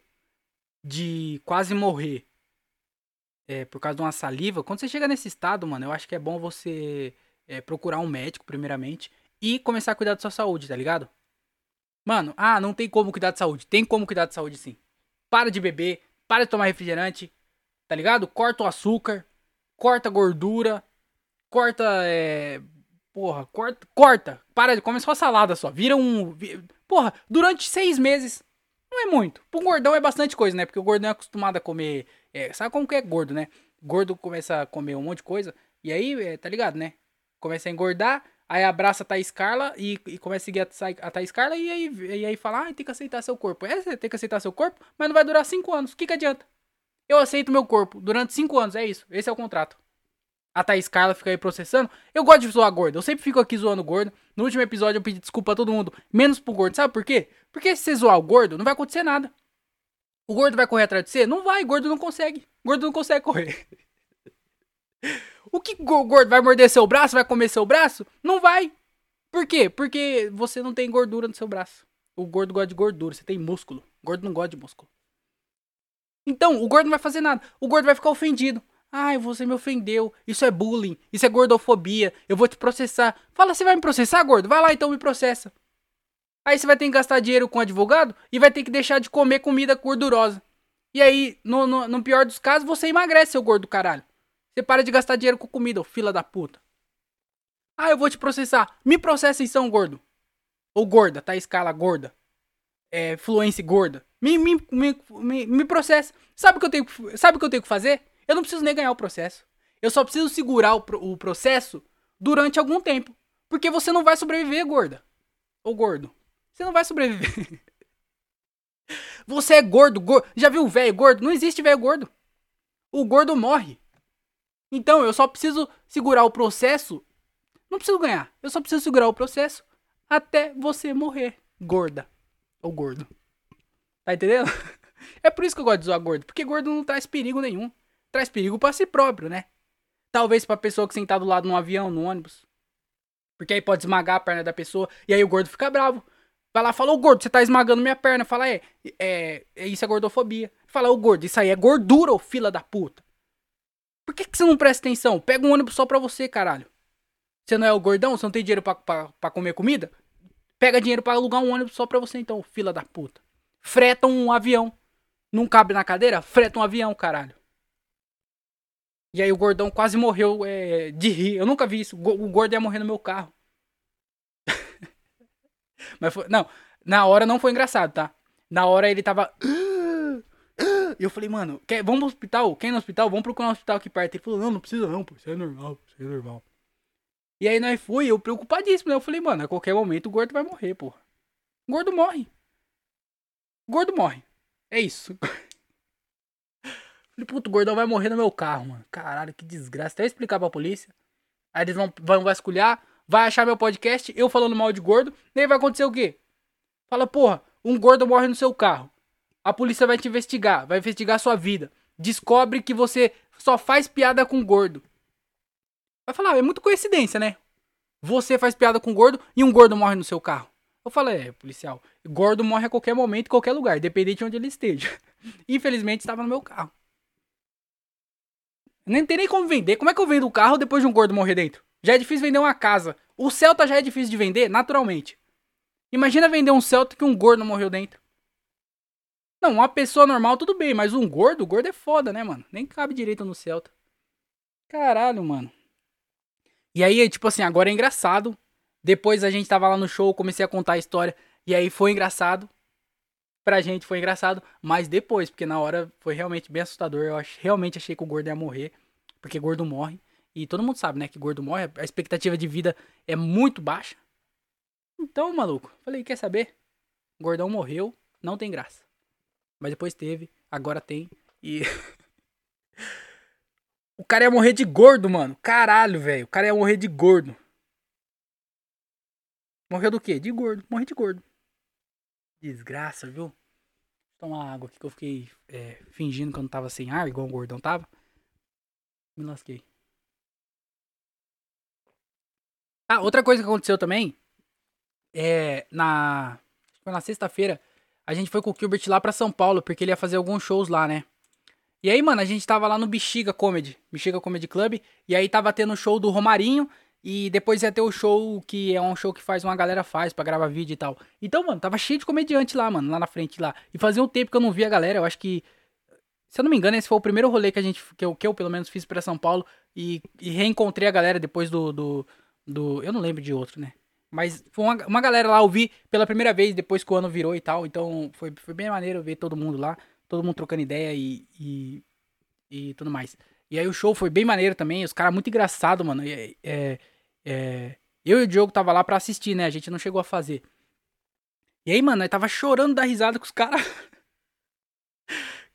de quase morrer é, por causa de uma saliva, quando você chega nesse estado, mano, eu acho que é bom você é, procurar um médico, primeiramente, e começar a cuidar da sua saúde, tá ligado? Mano, ah, não tem como cuidar de saúde. Tem como cuidar de saúde sim. Para de beber, para de tomar refrigerante, tá ligado? Corta o açúcar, corta a gordura, corta. É... Porra, corta, corta. Para de comer só salada só. Vira um. Porra, durante seis meses não é muito. Pro gordão é bastante coisa, né? Porque o gordão é acostumado a comer. É, sabe como que é gordo, né? Gordo começa a comer um monte de coisa. E aí, é, tá ligado, né? Começa a engordar. Aí abraça a Thaís Carla e, e começa a seguir a, a Thaís Carla. E aí, e aí fala: ah, tem que aceitar seu corpo. É, você tem que aceitar seu corpo, mas não vai durar cinco anos. O que, que adianta? Eu aceito meu corpo durante 5 anos, é isso. Esse é o contrato. A Thaís Carla fica aí processando. Eu gosto de zoar gordo. Eu sempre fico aqui zoando gordo. No último episódio eu pedi desculpa a todo mundo, menos pro gordo. Sabe por quê? Porque se você zoar o gordo, não vai acontecer nada. O gordo vai correr atrás de você? Não vai, gordo não consegue. Gordo não consegue correr. o que o gordo vai morder seu braço? Vai comer seu braço? Não vai. Por quê? Porque você não tem gordura no seu braço. O gordo gosta de gordura, você tem músculo. O gordo não gosta de músculo. Então, o gordo não vai fazer nada. O gordo vai ficar ofendido. Ai, você me ofendeu. Isso é bullying. Isso é gordofobia. Eu vou te processar. Fala, você vai me processar, gordo? Vai lá então me processa. Aí você vai ter que gastar dinheiro com advogado e vai ter que deixar de comer comida gordurosa. E aí, no, no, no pior dos casos, você emagrece, seu gordo caralho. Você para de gastar dinheiro com comida, ô fila da puta. Ah, eu vou te processar. Me processa então, gordo. Ou gorda, tá? Escala gorda. É, fluência gorda. Me, me, me, me, me processa. Sabe o que eu tenho, sabe o que eu tenho que fazer? Eu não preciso nem ganhar o processo. Eu só preciso segurar o, o processo durante algum tempo. Porque você não vai sobreviver, gorda. Ou gordo. Você não vai sobreviver. Você é gordo, gordo. Já viu velho gordo? Não existe velho gordo. O gordo morre. Então eu só preciso segurar o processo. Não preciso ganhar. Eu só preciso segurar o processo até você morrer, gorda. Ou gordo. Tá entendendo? É por isso que eu gosto de zoar gordo. Porque gordo não traz perigo nenhum traz perigo para si próprio, né? Talvez pra pessoa que sentar do lado num avião, no ônibus. Porque aí pode esmagar a perna da pessoa e aí o gordo fica bravo. Vai lá, fala, ô gordo, você tá esmagando minha perna. Fala, é, é, é isso é gordofobia. Fala, ô gordo, isso aí é gordura, ô fila da puta. Por que, que você não presta atenção? Pega um ônibus só pra você, caralho. Você não é o gordão? Você não tem dinheiro pra, pra, pra comer comida? Pega dinheiro pra alugar um ônibus só pra você, então, fila da puta. Freta um avião. Não cabe na cadeira? Freta um avião, caralho. E aí o gordão quase morreu é, de rir. Eu nunca vi isso. O gordo ia morrer no meu carro. Mas foi, não, na hora não foi engraçado, tá? Na hora ele tava. E eu falei, mano, quer, vamos pro hospital? Quem no hospital? Vamos procurar um hospital aqui perto. Ele falou, não, não precisa não, pô, isso é normal, isso é normal. E aí nós fui, eu preocupadíssimo, né? Eu falei, mano, a qualquer momento o gordo vai morrer, pô. O gordo morre. O gordo morre. É isso. Falei, puto, o gordão vai morrer no meu carro, mano. Caralho, que desgraça. Até explicar pra polícia. Aí eles vão, vão vasculhar, vai achar meu podcast, eu falando mal de gordo. E aí vai acontecer o quê? Fala, porra, um gordo morre no seu carro. A polícia vai te investigar, vai investigar sua vida. Descobre que você só faz piada com gordo. Vai falar, é muito coincidência, né? Você faz piada com gordo e um gordo morre no seu carro. Eu falei, é, policial, gordo morre a qualquer momento, em qualquer lugar, independente de onde ele esteja. Infelizmente estava no meu carro. Nem tem nem como vender. Como é que eu vendo o carro depois de um gordo morrer dentro? Já é difícil vender uma casa. O Celta já é difícil de vender, naturalmente. Imagina vender um Celta que um gordo morreu dentro. Não, uma pessoa normal tudo bem, mas um gordo, o gordo é foda, né, mano? Nem cabe direito no Celta. Caralho, mano. E aí, tipo assim, agora é engraçado. Depois a gente tava lá no show, comecei a contar a história. E aí foi engraçado pra gente foi engraçado, mas depois, porque na hora foi realmente bem assustador. Eu realmente achei que o gordo ia morrer, porque gordo morre. E todo mundo sabe, né, que gordo morre, a expectativa de vida é muito baixa. Então, maluco, falei, quer saber? Gordão morreu, não tem graça. Mas depois teve, agora tem. E. o cara ia morrer de gordo, mano. Caralho, velho. O cara ia morrer de gordo. Morreu do quê? De gordo. Morri de gordo. Desgraça, viu? Vou tomar água aqui que eu fiquei é, fingindo que eu não tava sem ar, igual o gordão tava. Me lasquei. Ah, outra coisa que aconteceu também é na foi na sexta-feira a gente foi com o Gilbert lá para São Paulo porque ele ia fazer alguns shows lá, né? E aí, mano, a gente tava lá no Bexiga Comedy, Bexiga Comedy Club, e aí tava tendo o show do Romarinho e depois ia ter o show que é um show que faz uma galera faz para gravar vídeo e tal. Então, mano, tava cheio de comediante lá, mano, lá na frente lá. E fazia um tempo que eu não via a galera, eu acho que se eu não me engano, esse foi o primeiro rolê que a gente que eu, que eu pelo menos fiz para São Paulo e, e, reencontrei a galera depois do, do, do eu não lembro de outro, né? Mas foi uma, uma galera lá, eu vi pela primeira vez depois que o ano virou e tal. Então foi, foi bem maneiro ver todo mundo lá, todo mundo trocando ideia e, e, e tudo mais. E aí o show foi bem maneiro também, os caras muito engraçado, mano. É, é, é, eu e o Diogo tava lá pra assistir, né? A gente não chegou a fazer. E aí, mano, eu tava chorando da risada com os caras.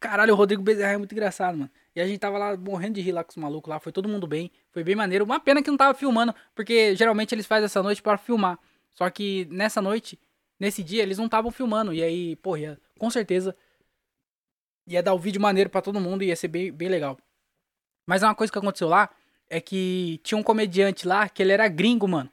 Caralho, o Rodrigo Bezerra é muito engraçado, mano. E a gente tava lá morrendo de rir lá com os malucos lá. Foi todo mundo bem. Foi bem maneiro. Uma pena que não tava filmando, porque geralmente eles fazem essa noite para filmar. Só que nessa noite, nesse dia, eles não estavam filmando. E aí, porra, ia, com certeza ia dar o um vídeo maneiro para todo mundo e ia ser bem, bem legal. Mas uma coisa que aconteceu lá é que tinha um comediante lá que ele era gringo, mano.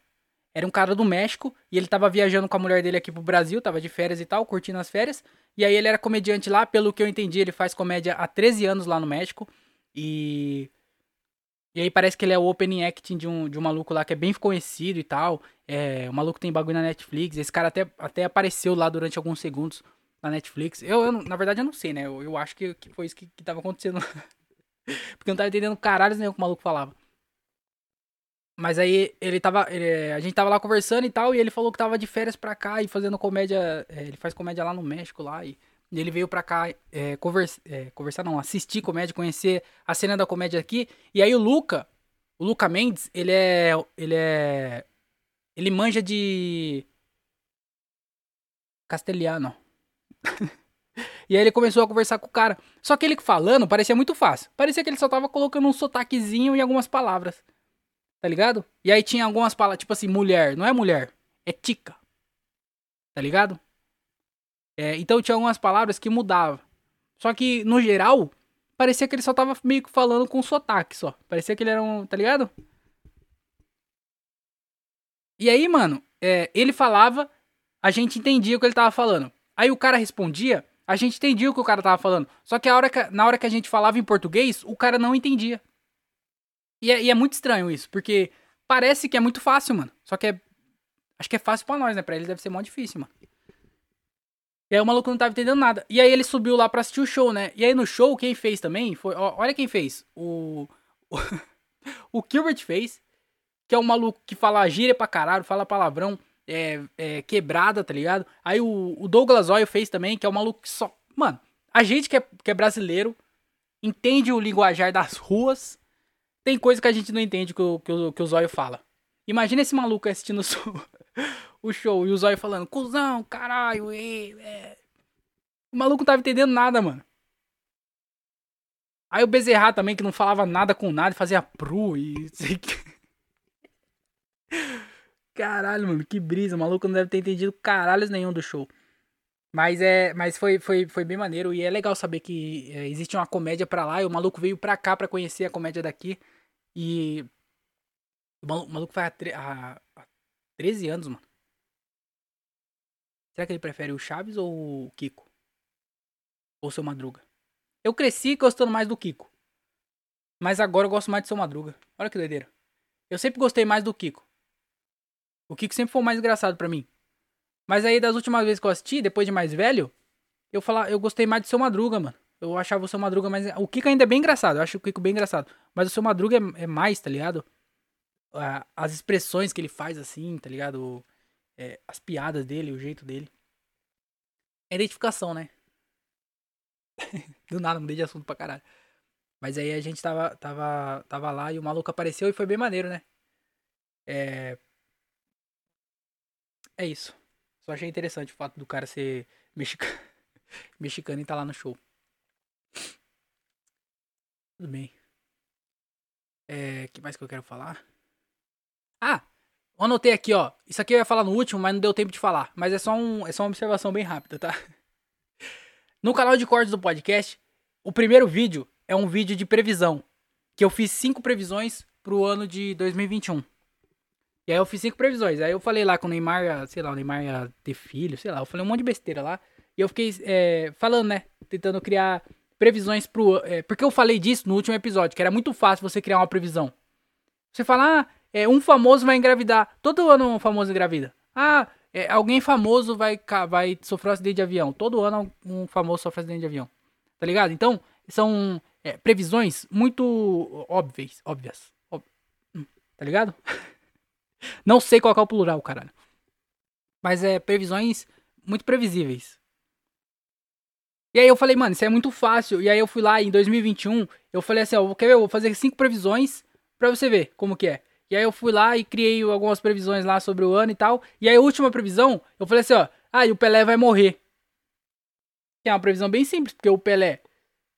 Era um cara do México e ele tava viajando com a mulher dele aqui pro Brasil, tava de férias e tal, curtindo as férias. E aí ele era comediante lá, pelo que eu entendi, ele faz comédia há 13 anos lá no México. E. E aí parece que ele é o opening acting de um, de um maluco lá que é bem conhecido e tal. É, o maluco tem bagulho na Netflix. Esse cara até, até apareceu lá durante alguns segundos na Netflix. Eu, eu na verdade, eu não sei, né? Eu, eu acho que, que foi isso que, que tava acontecendo. Porque eu não tava entendendo caralho nenhum que o maluco falava. Mas aí ele tava. Ele, a gente tava lá conversando e tal, e ele falou que tava de férias pra cá e fazendo comédia. É, ele faz comédia lá no México lá. E, e ele veio pra cá é, conversa, é, conversar, não, assistir comédia, conhecer a cena da comédia aqui. E aí o Luca, o Luca Mendes, ele é. Ele é. Ele manja de. Castelhano. e aí ele começou a conversar com o cara. Só que ele falando parecia muito fácil. Parecia que ele só tava colocando um sotaquezinho em algumas palavras. Tá ligado? E aí tinha algumas palavras, tipo assim, mulher. Não é mulher, é tica. Tá ligado? É, então tinha algumas palavras que mudavam. Só que, no geral, parecia que ele só tava meio que falando com sotaque só. Parecia que ele era um. Tá ligado? E aí, mano, é, ele falava, a gente entendia o que ele tava falando. Aí o cara respondia, a gente entendia o que o cara tava falando. Só que, hora que na hora que a gente falava em português, o cara não entendia. E é, e é, muito estranho isso, porque parece que é muito fácil, mano. Só que é. Acho que é fácil pra nós, né? Pra eles deve ser mó difícil, mano. E aí o maluco não tava entendendo nada. E aí ele subiu lá pra assistir o show, né? E aí no show, quem fez também foi. Ó, olha quem fez. O. O, Gilbert fez. Que é um maluco que fala gíria pra caralho, fala palavrão, é, é quebrada, tá ligado? Aí o, o Douglas Oil fez também, que é um maluco que só. Mano, a gente que é, que é brasileiro entende o linguajar das ruas tem coisa que a gente não entende que o, que o, que o Zóio fala. Imagina esse maluco assistindo o show, o show e o Zóio falando, cuzão, caralho, é. O maluco não tava entendendo nada, mano. Aí o Bezerra também, que não falava nada com nada, fazia pru e. Caralho, mano, que brisa. O maluco não deve ter entendido caralhos nenhum do show. Mas é, mas foi, foi, foi bem maneiro e é legal saber que é, existe uma comédia pra lá e o maluco veio pra cá pra conhecer a comédia daqui. E. O maluco, o maluco faz há, há 13 anos, mano. Será que ele prefere o Chaves ou o Kiko? Ou o seu Madruga? Eu cresci gostando mais do Kiko. Mas agora eu gosto mais do seu Madruga. Olha que doideira. Eu sempre gostei mais do Kiko. O Kiko sempre foi o mais engraçado para mim. Mas aí das últimas vezes que eu assisti, depois de mais velho, eu falar, eu gostei mais do seu Madruga, mano. Eu achava o seu Madruga mais. O Kiko ainda é bem engraçado, eu acho o Kiko bem engraçado. Mas o seu Madruga é, é mais, tá ligado? As expressões que ele faz assim, tá ligado? É, as piadas dele, o jeito dele. É identificação, né? Do nada, mudei de assunto pra caralho. Mas aí a gente tava, tava, tava lá e o maluco apareceu e foi bem maneiro, né? É. É isso. Só achei interessante o fato do cara ser mexicano, mexicano e tá lá no show. Tudo bem. É, que mais que eu quero falar? Ah, eu anotei aqui, ó. Isso aqui eu ia falar no último, mas não deu tempo de falar. Mas é só, um, é só uma observação bem rápida, tá? No canal de cortes do podcast, o primeiro vídeo é um vídeo de previsão. Que eu fiz cinco previsões pro ano de 2021. E aí eu fiz cinco previsões. Aí eu falei lá com o Neymar, sei lá, o Neymar ia ter filho, sei lá. Eu falei um monte de besteira lá. E eu fiquei é, falando, né? Tentando criar previsões pro. É, porque eu falei disso no último episódio, que era muito fácil você criar uma previsão. Você fala, ah, é, um famoso vai engravidar. Todo ano um famoso engravida. Ah, é, alguém famoso vai, vai sofrer um acidente de avião. Todo ano um famoso sofre um acidente de avião. Tá ligado? Então, são é, previsões muito óbvias. Óbvias. Ób... Hum, tá ligado? Não sei qual é o plural, caralho. Mas é previsões muito previsíveis. E aí eu falei, mano, isso é muito fácil. E aí eu fui lá em 2021, eu falei assim, ó, quer ver? Eu vou fazer cinco previsões pra você ver como que é. E aí eu fui lá e criei algumas previsões lá sobre o ano e tal. E aí a última previsão, eu falei assim, ó, ah, e o Pelé vai morrer. Que é uma previsão bem simples, porque o Pelé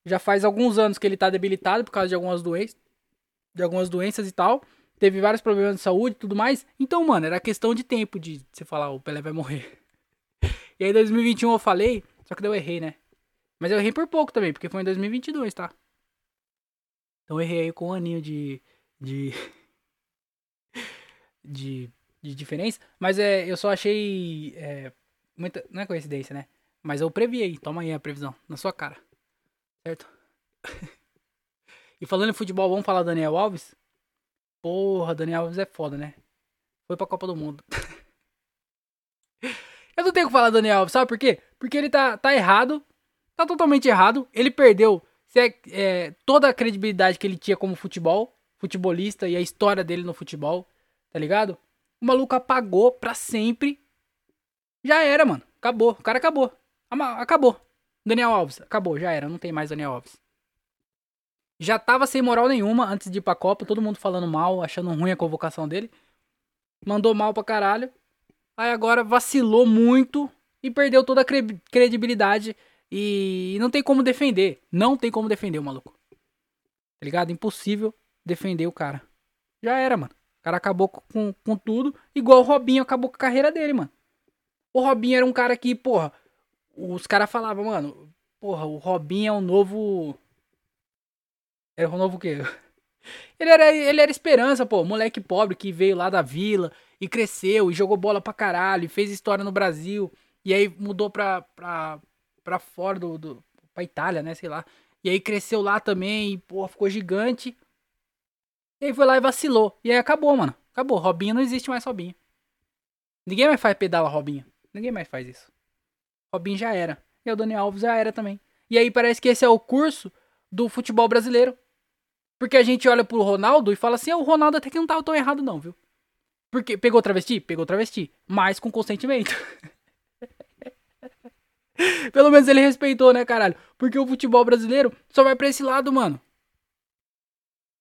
Já faz alguns anos que ele tá debilitado por causa de algumas doenças, de algumas doenças e tal. Teve vários problemas de saúde e tudo mais. Então, mano, era questão de tempo de você falar, o Pelé vai morrer. E aí, 2021 eu falei, só que daí eu errei, né? Mas eu errei por pouco também, porque foi em 2022, tá? Então eu errei aí com um aninho de. de. de, de diferença. Mas é, eu só achei. É, muita, não é coincidência, né? Mas eu previ aí. Toma aí a previsão. Na sua cara. Certo? e falando em futebol, vamos falar Daniel Alves? Porra, Daniel Alves é foda, né? Foi pra Copa do Mundo. eu não tenho que falar Daniel Alves, sabe por quê? Porque ele tá, tá errado. Tá totalmente errado. Ele perdeu é, é, toda a credibilidade que ele tinha como futebol, futebolista e a história dele no futebol, tá ligado? O maluco apagou pra sempre. Já era, mano. Acabou. O cara acabou. Acabou. Daniel Alves, acabou, já era. Não tem mais Daniel Alves. Já tava sem moral nenhuma antes de ir pra Copa, todo mundo falando mal, achando ruim a convocação dele. Mandou mal pra caralho. Aí agora vacilou muito e perdeu toda a credibilidade e não tem como defender. Não tem como defender o maluco. Tá ligado? Impossível defender o cara. Já era, mano. O cara acabou com, com tudo, igual o Robinho acabou com a carreira dele, mano. O Robinho era um cara que, porra, os caras falavam, mano, porra, o Robinho é um novo. Era um novo quê? Ele era, ele era esperança, pô, moleque pobre que veio lá da vila e cresceu e jogou bola pra caralho, e fez história no Brasil, e aí mudou pra, pra, pra fora do, do. pra Itália, né, sei lá. E aí cresceu lá também, e, pô, ficou gigante. E aí foi lá e vacilou. E aí acabou, mano. Acabou. Robinho não existe mais Robinho. Ninguém mais faz pedala Robinho. Ninguém mais faz isso. Robinho já era. E o Daniel Alves já era também. E aí parece que esse é o curso do futebol brasileiro. Porque a gente olha pro Ronaldo e fala assim: ah, o Ronaldo até que não tava tão errado, não, viu? Porque pegou travesti? Pegou travesti. Mas com consentimento. Pelo menos ele respeitou, né, caralho? Porque o futebol brasileiro só vai pra esse lado, mano.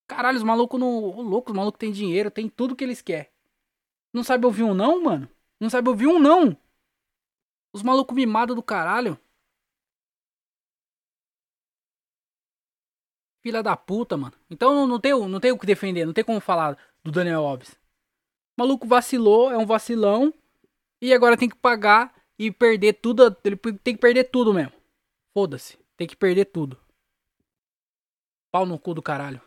Caralho, os malucos não. Ô, louco, os malucos têm dinheiro, tem tudo que eles querem. Não sabe ouvir um não, mano? Não sabe ouvir um não. Os malucos mimados do caralho. Filha da puta, mano. Então não, não, tem, não tem o que defender, não tem como falar do Daniel Alves. O maluco vacilou, é um vacilão. E agora tem que pagar e perder tudo. Ele tem que perder tudo mesmo. Foda-se. Tem que perder tudo. Pau no cu do caralho.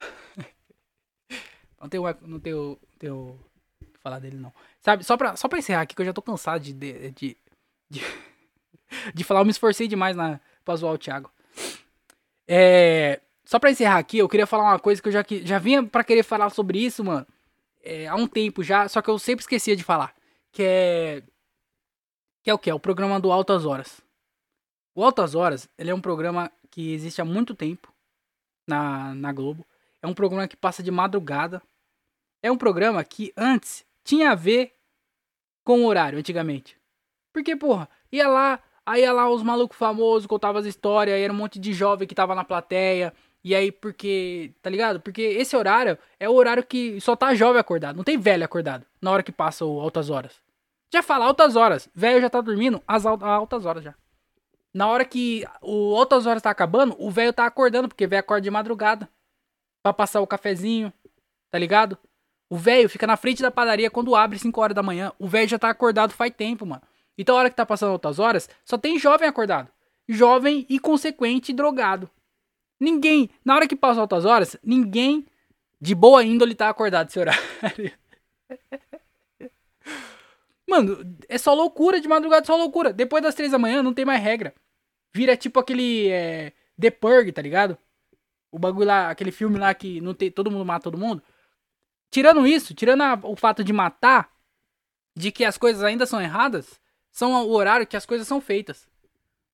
não tem o. Não tem o. Tem o falar dele, não. Sabe, só pra, só pra encerrar aqui, que eu já tô cansado de. de, de, de, de falar, eu me esforcei demais na, pra zoar o Thiago. É. Só pra encerrar aqui, eu queria falar uma coisa que eu já, já vinha pra querer falar sobre isso, mano. É, há um tempo já, só que eu sempre esquecia de falar. Que é. Que é o que? É o programa do Altas Horas. O Altas Horas, ele é um programa que existe há muito tempo na, na Globo. É um programa que passa de madrugada. É um programa que antes tinha a ver com o horário, antigamente. Porque, porra, ia lá, aí ia lá os malucos famosos, contavam as histórias, aí era um monte de jovem que tava na plateia. E aí, porque, tá ligado? Porque esse horário é o horário que só tá jovem acordado, não tem velho acordado na hora que passa o altas horas. Já fala altas horas, velho já tá dormindo às altas horas já. Na hora que o altas horas tá acabando, o velho tá acordando, porque velho acorda de madrugada. Pra passar o cafezinho, tá ligado? O velho fica na frente da padaria quando abre 5 horas da manhã. O velho já tá acordado faz tempo, mano. Então a hora que tá passando outras horas, só tem jovem acordado. Jovem e consequente drogado. Ninguém, na hora que passa altas horas, ninguém de boa índole tá acordado esse horário. Mano, é só loucura de madrugada, só loucura. Depois das três da manhã não tem mais regra. Vira tipo aquele é, The Purge, tá ligado? O bagulho lá, aquele filme lá que não tem, todo mundo mata todo mundo. Tirando isso, tirando a, o fato de matar, de que as coisas ainda são erradas, são o horário que as coisas são feitas.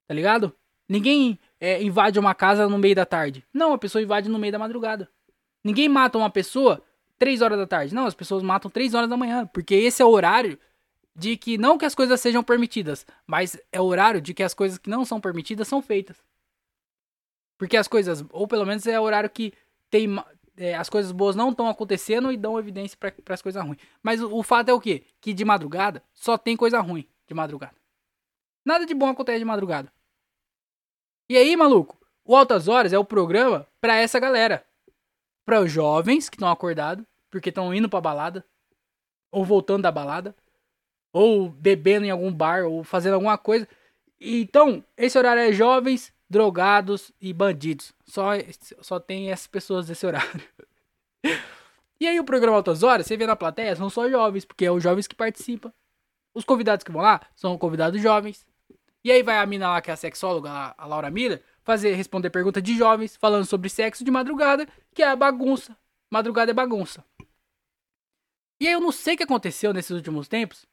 Tá ligado? Ninguém é, invade uma casa no meio da tarde. Não, a pessoa invade no meio da madrugada. Ninguém mata uma pessoa 3 horas da tarde. Não, as pessoas matam 3 horas da manhã. Porque esse é o horário de que não que as coisas sejam permitidas, mas é o horário de que as coisas que não são permitidas são feitas. Porque as coisas, ou pelo menos é o horário que tem, é, as coisas boas não estão acontecendo e dão evidência para as coisas ruins. Mas o, o, fato é o quê? Que de madrugada só tem coisa ruim de madrugada. Nada de bom acontece de madrugada. E aí, maluco, o Altas Horas é o programa pra essa galera. Para os jovens que estão acordados, porque estão indo pra balada, ou voltando da balada, ou bebendo em algum bar, ou fazendo alguma coisa. Então, esse horário é jovens, drogados e bandidos. Só, só tem essas pessoas desse horário. E aí o programa Altas Horas, você vê na plateia, são só jovens, porque é os jovens que participam. Os convidados que vão lá são convidados jovens. E aí vai a mina lá, que é a sexóloga, a Laura Miller, fazer, responder perguntas de jovens, falando sobre sexo de madrugada, que é a bagunça. Madrugada é bagunça. E aí eu não sei o que aconteceu nesses últimos tempos,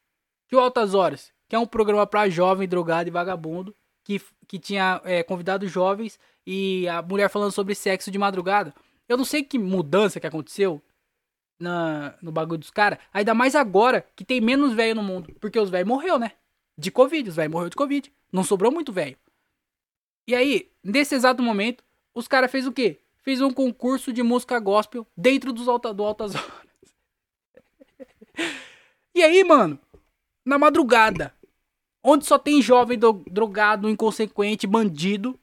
que o Altas Horas, que é um programa para jovem, drogado e vagabundo, que, que tinha é, convidados jovens e a mulher falando sobre sexo de madrugada. Eu não sei que mudança que aconteceu na, no bagulho dos caras. Ainda mais agora que tem menos velho no mundo. Porque os velhos morreu, né? De Covid. Os velhos morreu de Covid. Não sobrou muito velho. E aí, nesse exato momento, os caras fez o quê? Fez um concurso de música gospel dentro dos alta, do Altas Horas. e aí, mano, na madrugada, Onde só tem jovem do, drogado, inconsequente, bandido.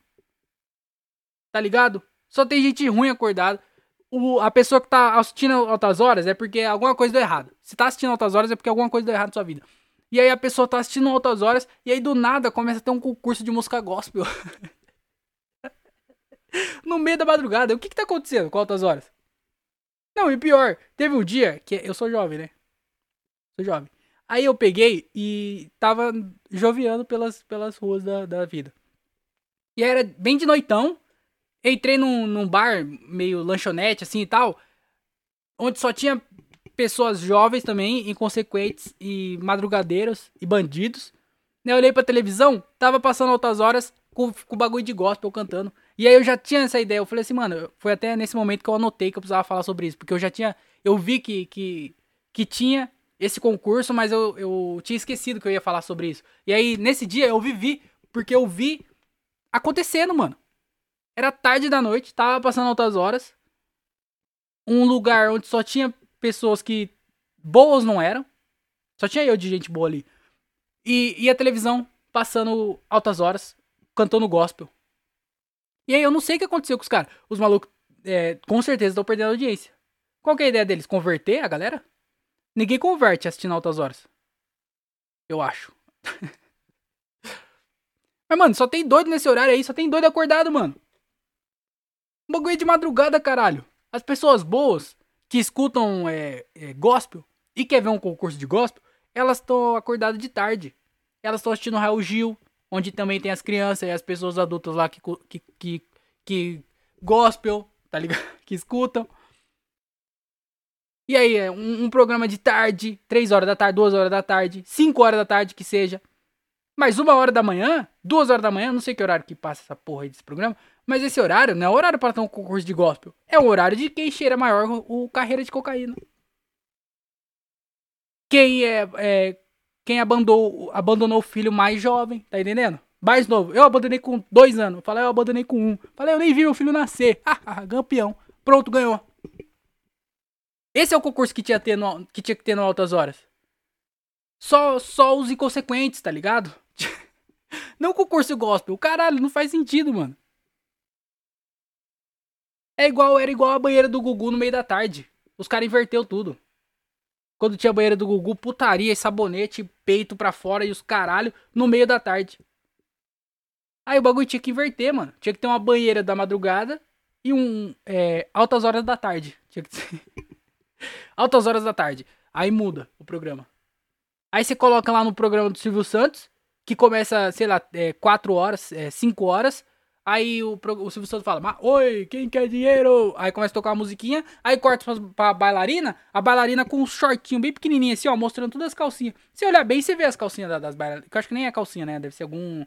Tá ligado? Só tem gente ruim acordada. O, a pessoa que tá assistindo altas horas é porque alguma coisa deu errado. Se tá assistindo altas horas é porque alguma coisa deu errado na sua vida. E aí a pessoa tá assistindo altas horas e aí do nada começa a ter um concurso de música gospel. no meio da madrugada. O que que tá acontecendo com altas horas? Não, e pior, teve um dia que eu sou jovem, né? Sou jovem. Aí eu peguei e tava joviando pelas, pelas ruas da, da vida. E era bem de noitão. Entrei num, num bar, meio lanchonete assim e tal. Onde só tinha pessoas jovens também, inconsequentes e madrugadeiros e bandidos. Eu olhei pra televisão, tava passando altas horas com, com bagulho de gospel cantando. E aí eu já tinha essa ideia. Eu falei assim, mano, foi até nesse momento que eu anotei que eu precisava falar sobre isso. Porque eu já tinha. Eu vi que, que, que tinha esse concurso, mas eu, eu tinha esquecido que eu ia falar sobre isso. E aí, nesse dia, eu vivi, porque eu vi acontecendo, mano. Era tarde da noite, tava passando altas horas. Um lugar onde só tinha pessoas que boas não eram. Só tinha eu de gente boa ali. E, e a televisão passando altas horas, cantando gospel. E aí eu não sei o que aconteceu com os caras. Os malucos, é, com certeza, estão perdendo audiência. Qual que é a ideia deles? Converter a galera? Ninguém converte assistindo altas horas. Eu acho. Mas, mano, só tem doido nesse horário aí, só tem doido acordado, mano. Um bagulho de madrugada, caralho. As pessoas boas que escutam é, é, gospel e quer ver um concurso de gospel, elas estão acordadas de tarde. Elas estão assistindo Raul Gil, onde também tem as crianças e as pessoas adultas lá que, que, que, que gospel, tá ligado? Que escutam. E aí, é um, um, programa de tarde, 3 horas da tarde, 2 horas da tarde, 5 horas da tarde que seja. Mas uma hora da manhã, 2 horas da manhã, não sei que horário que passa essa porra aí desse programa. Mas esse horário não é horário para ter um concurso de gospel. É o horário de quem cheira maior o, o carreira de cocaína. Quem é, é quem abandonou, abandonou o filho mais jovem, tá entendendo? Mais novo. Eu abandonei com dois anos. Falei, eu abandonei com um. Falei, eu nem vi meu filho nascer. Ah, campeão. Pronto, ganhou. Esse é o concurso que tinha, ter no, que tinha que ter no Altas Horas. Só, só os inconsequentes, tá ligado? não concurso gospel. Caralho, não faz sentido, mano. É igual, era igual a banheira do Gugu no meio da tarde. Os caras inverteu tudo. Quando tinha banheira do Gugu, putaria, sabonete, peito pra fora e os caralho no meio da tarde. Aí o bagulho tinha que inverter, mano. Tinha que ter uma banheira da madrugada e um é, altas horas da tarde. Tinha que ser. Altas horas da tarde. Aí muda o programa. Aí você coloca lá no programa do Silvio Santos, que começa, sei lá, é, 4 horas, é, 5 horas. Aí o, o Silvio Santos fala, oi, quem quer dinheiro? Aí começa a tocar uma musiquinha, aí corta pra, pra bailarina, a bailarina com um shortinho bem pequenininho assim, ó, mostrando todas as calcinhas. Se olhar bem, você vê as calcinhas das, das bailarinas, que eu acho que nem é calcinha, né, deve ser algum,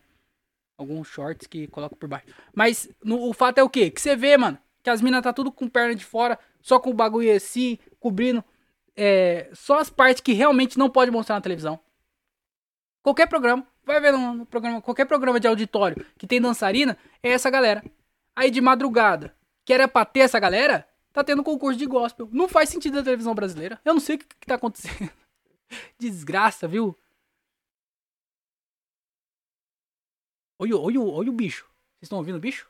algum shorts que coloca por baixo. Mas no, o fato é o quê? Que você vê, mano, que as minas tá tudo com perna de fora, só com o bagulho assim, cobrindo é, só as partes que realmente não pode mostrar na televisão. Qualquer programa, vai ver no, programa, qualquer programa de auditório que tem dançarina, é essa galera. Aí de madrugada, que era pra ter essa galera, tá tendo concurso de gospel. Não faz sentido na televisão brasileira. Eu não sei o que, que tá acontecendo. Desgraça, viu? Olha, olha, olha o bicho. Vocês estão ouvindo o bicho?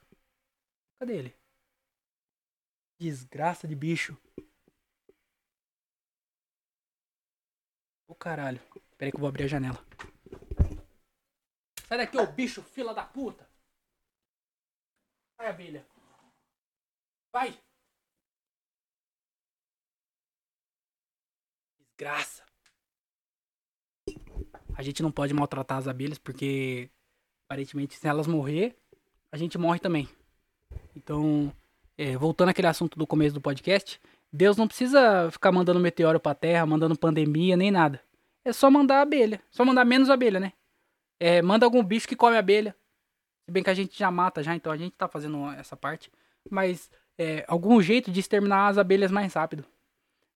Cadê ele? Desgraça de bicho. Ô caralho. Pera aí que eu vou abrir a janela. Sai daqui, ô bicho, fila da puta. Vai, abelha. Vai. Desgraça. A gente não pode maltratar as abelhas porque aparentemente se elas morrer, a gente morre também. Então, é, voltando àquele assunto do começo do podcast, Deus não precisa ficar mandando meteoro pra terra, mandando pandemia, nem nada. É só mandar abelha. Só mandar menos abelha, né? É, manda algum bicho que come abelha. Se bem que a gente já mata já, então a gente tá fazendo essa parte. Mas é, algum jeito de exterminar as abelhas mais rápido.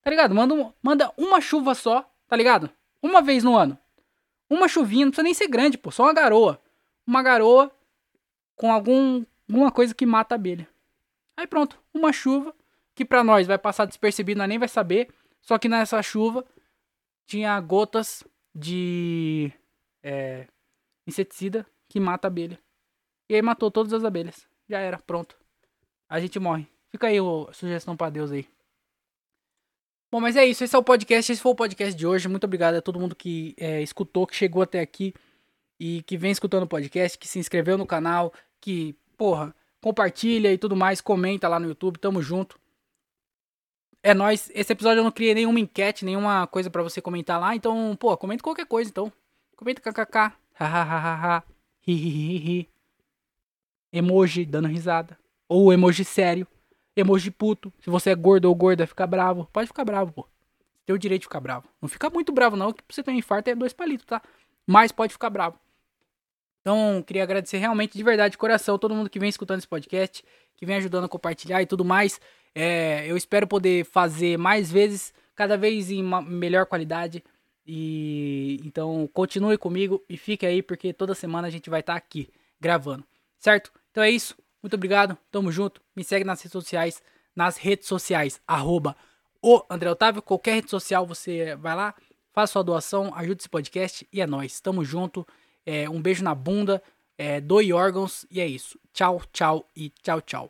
Tá ligado? Manda, manda uma chuva só, tá ligado? Uma vez no ano. Uma chuvinha, não precisa nem ser grande, pô. Só uma garoa. Uma garoa com algum, alguma coisa que mata a abelha. Aí pronto, uma chuva que para nós vai passar despercebido, nós nem vai saber. Só que nessa chuva tinha gotas de é, inseticida que mata a abelha. E aí matou todas as abelhas. Já era, pronto. A gente morre. Fica aí a sugestão para Deus aí. Bom, mas é isso. Esse é o podcast. Esse foi o podcast de hoje. Muito obrigado a todo mundo que é, escutou, que chegou até aqui e que vem escutando o podcast, que se inscreveu no canal, que, porra, compartilha e tudo mais, comenta lá no YouTube. Tamo junto. É nós. Esse episódio eu não criei nenhuma enquete, nenhuma coisa para você comentar lá. Então, pô, comenta qualquer coisa, então. Comenta kkk. Hahaha. Hihihi. Emoji dando risada. Ou emoji sério emoji puto. Se você é gordo ou gorda, fica bravo. Pode ficar bravo, pô. Tem o direito de ficar bravo. Não fica muito bravo, não, que você tem um infarto é dois palitos, tá? Mas pode ficar bravo. Então, queria agradecer realmente, de verdade, de coração, todo mundo que vem escutando esse podcast, que vem ajudando a compartilhar e tudo mais. É, eu espero poder fazer mais vezes, cada vez em melhor qualidade. E então continue comigo e fique aí, porque toda semana a gente vai estar tá aqui gravando, certo? Então é isso. Muito obrigado, tamo junto. Me segue nas redes sociais, nas redes sociais, arroba o André Otávio. Qualquer rede social você vai lá, faz sua doação, ajude esse podcast e é nóis. Tamo junto. É, um beijo na bunda, é, doe órgãos e é isso. Tchau, tchau e tchau, tchau.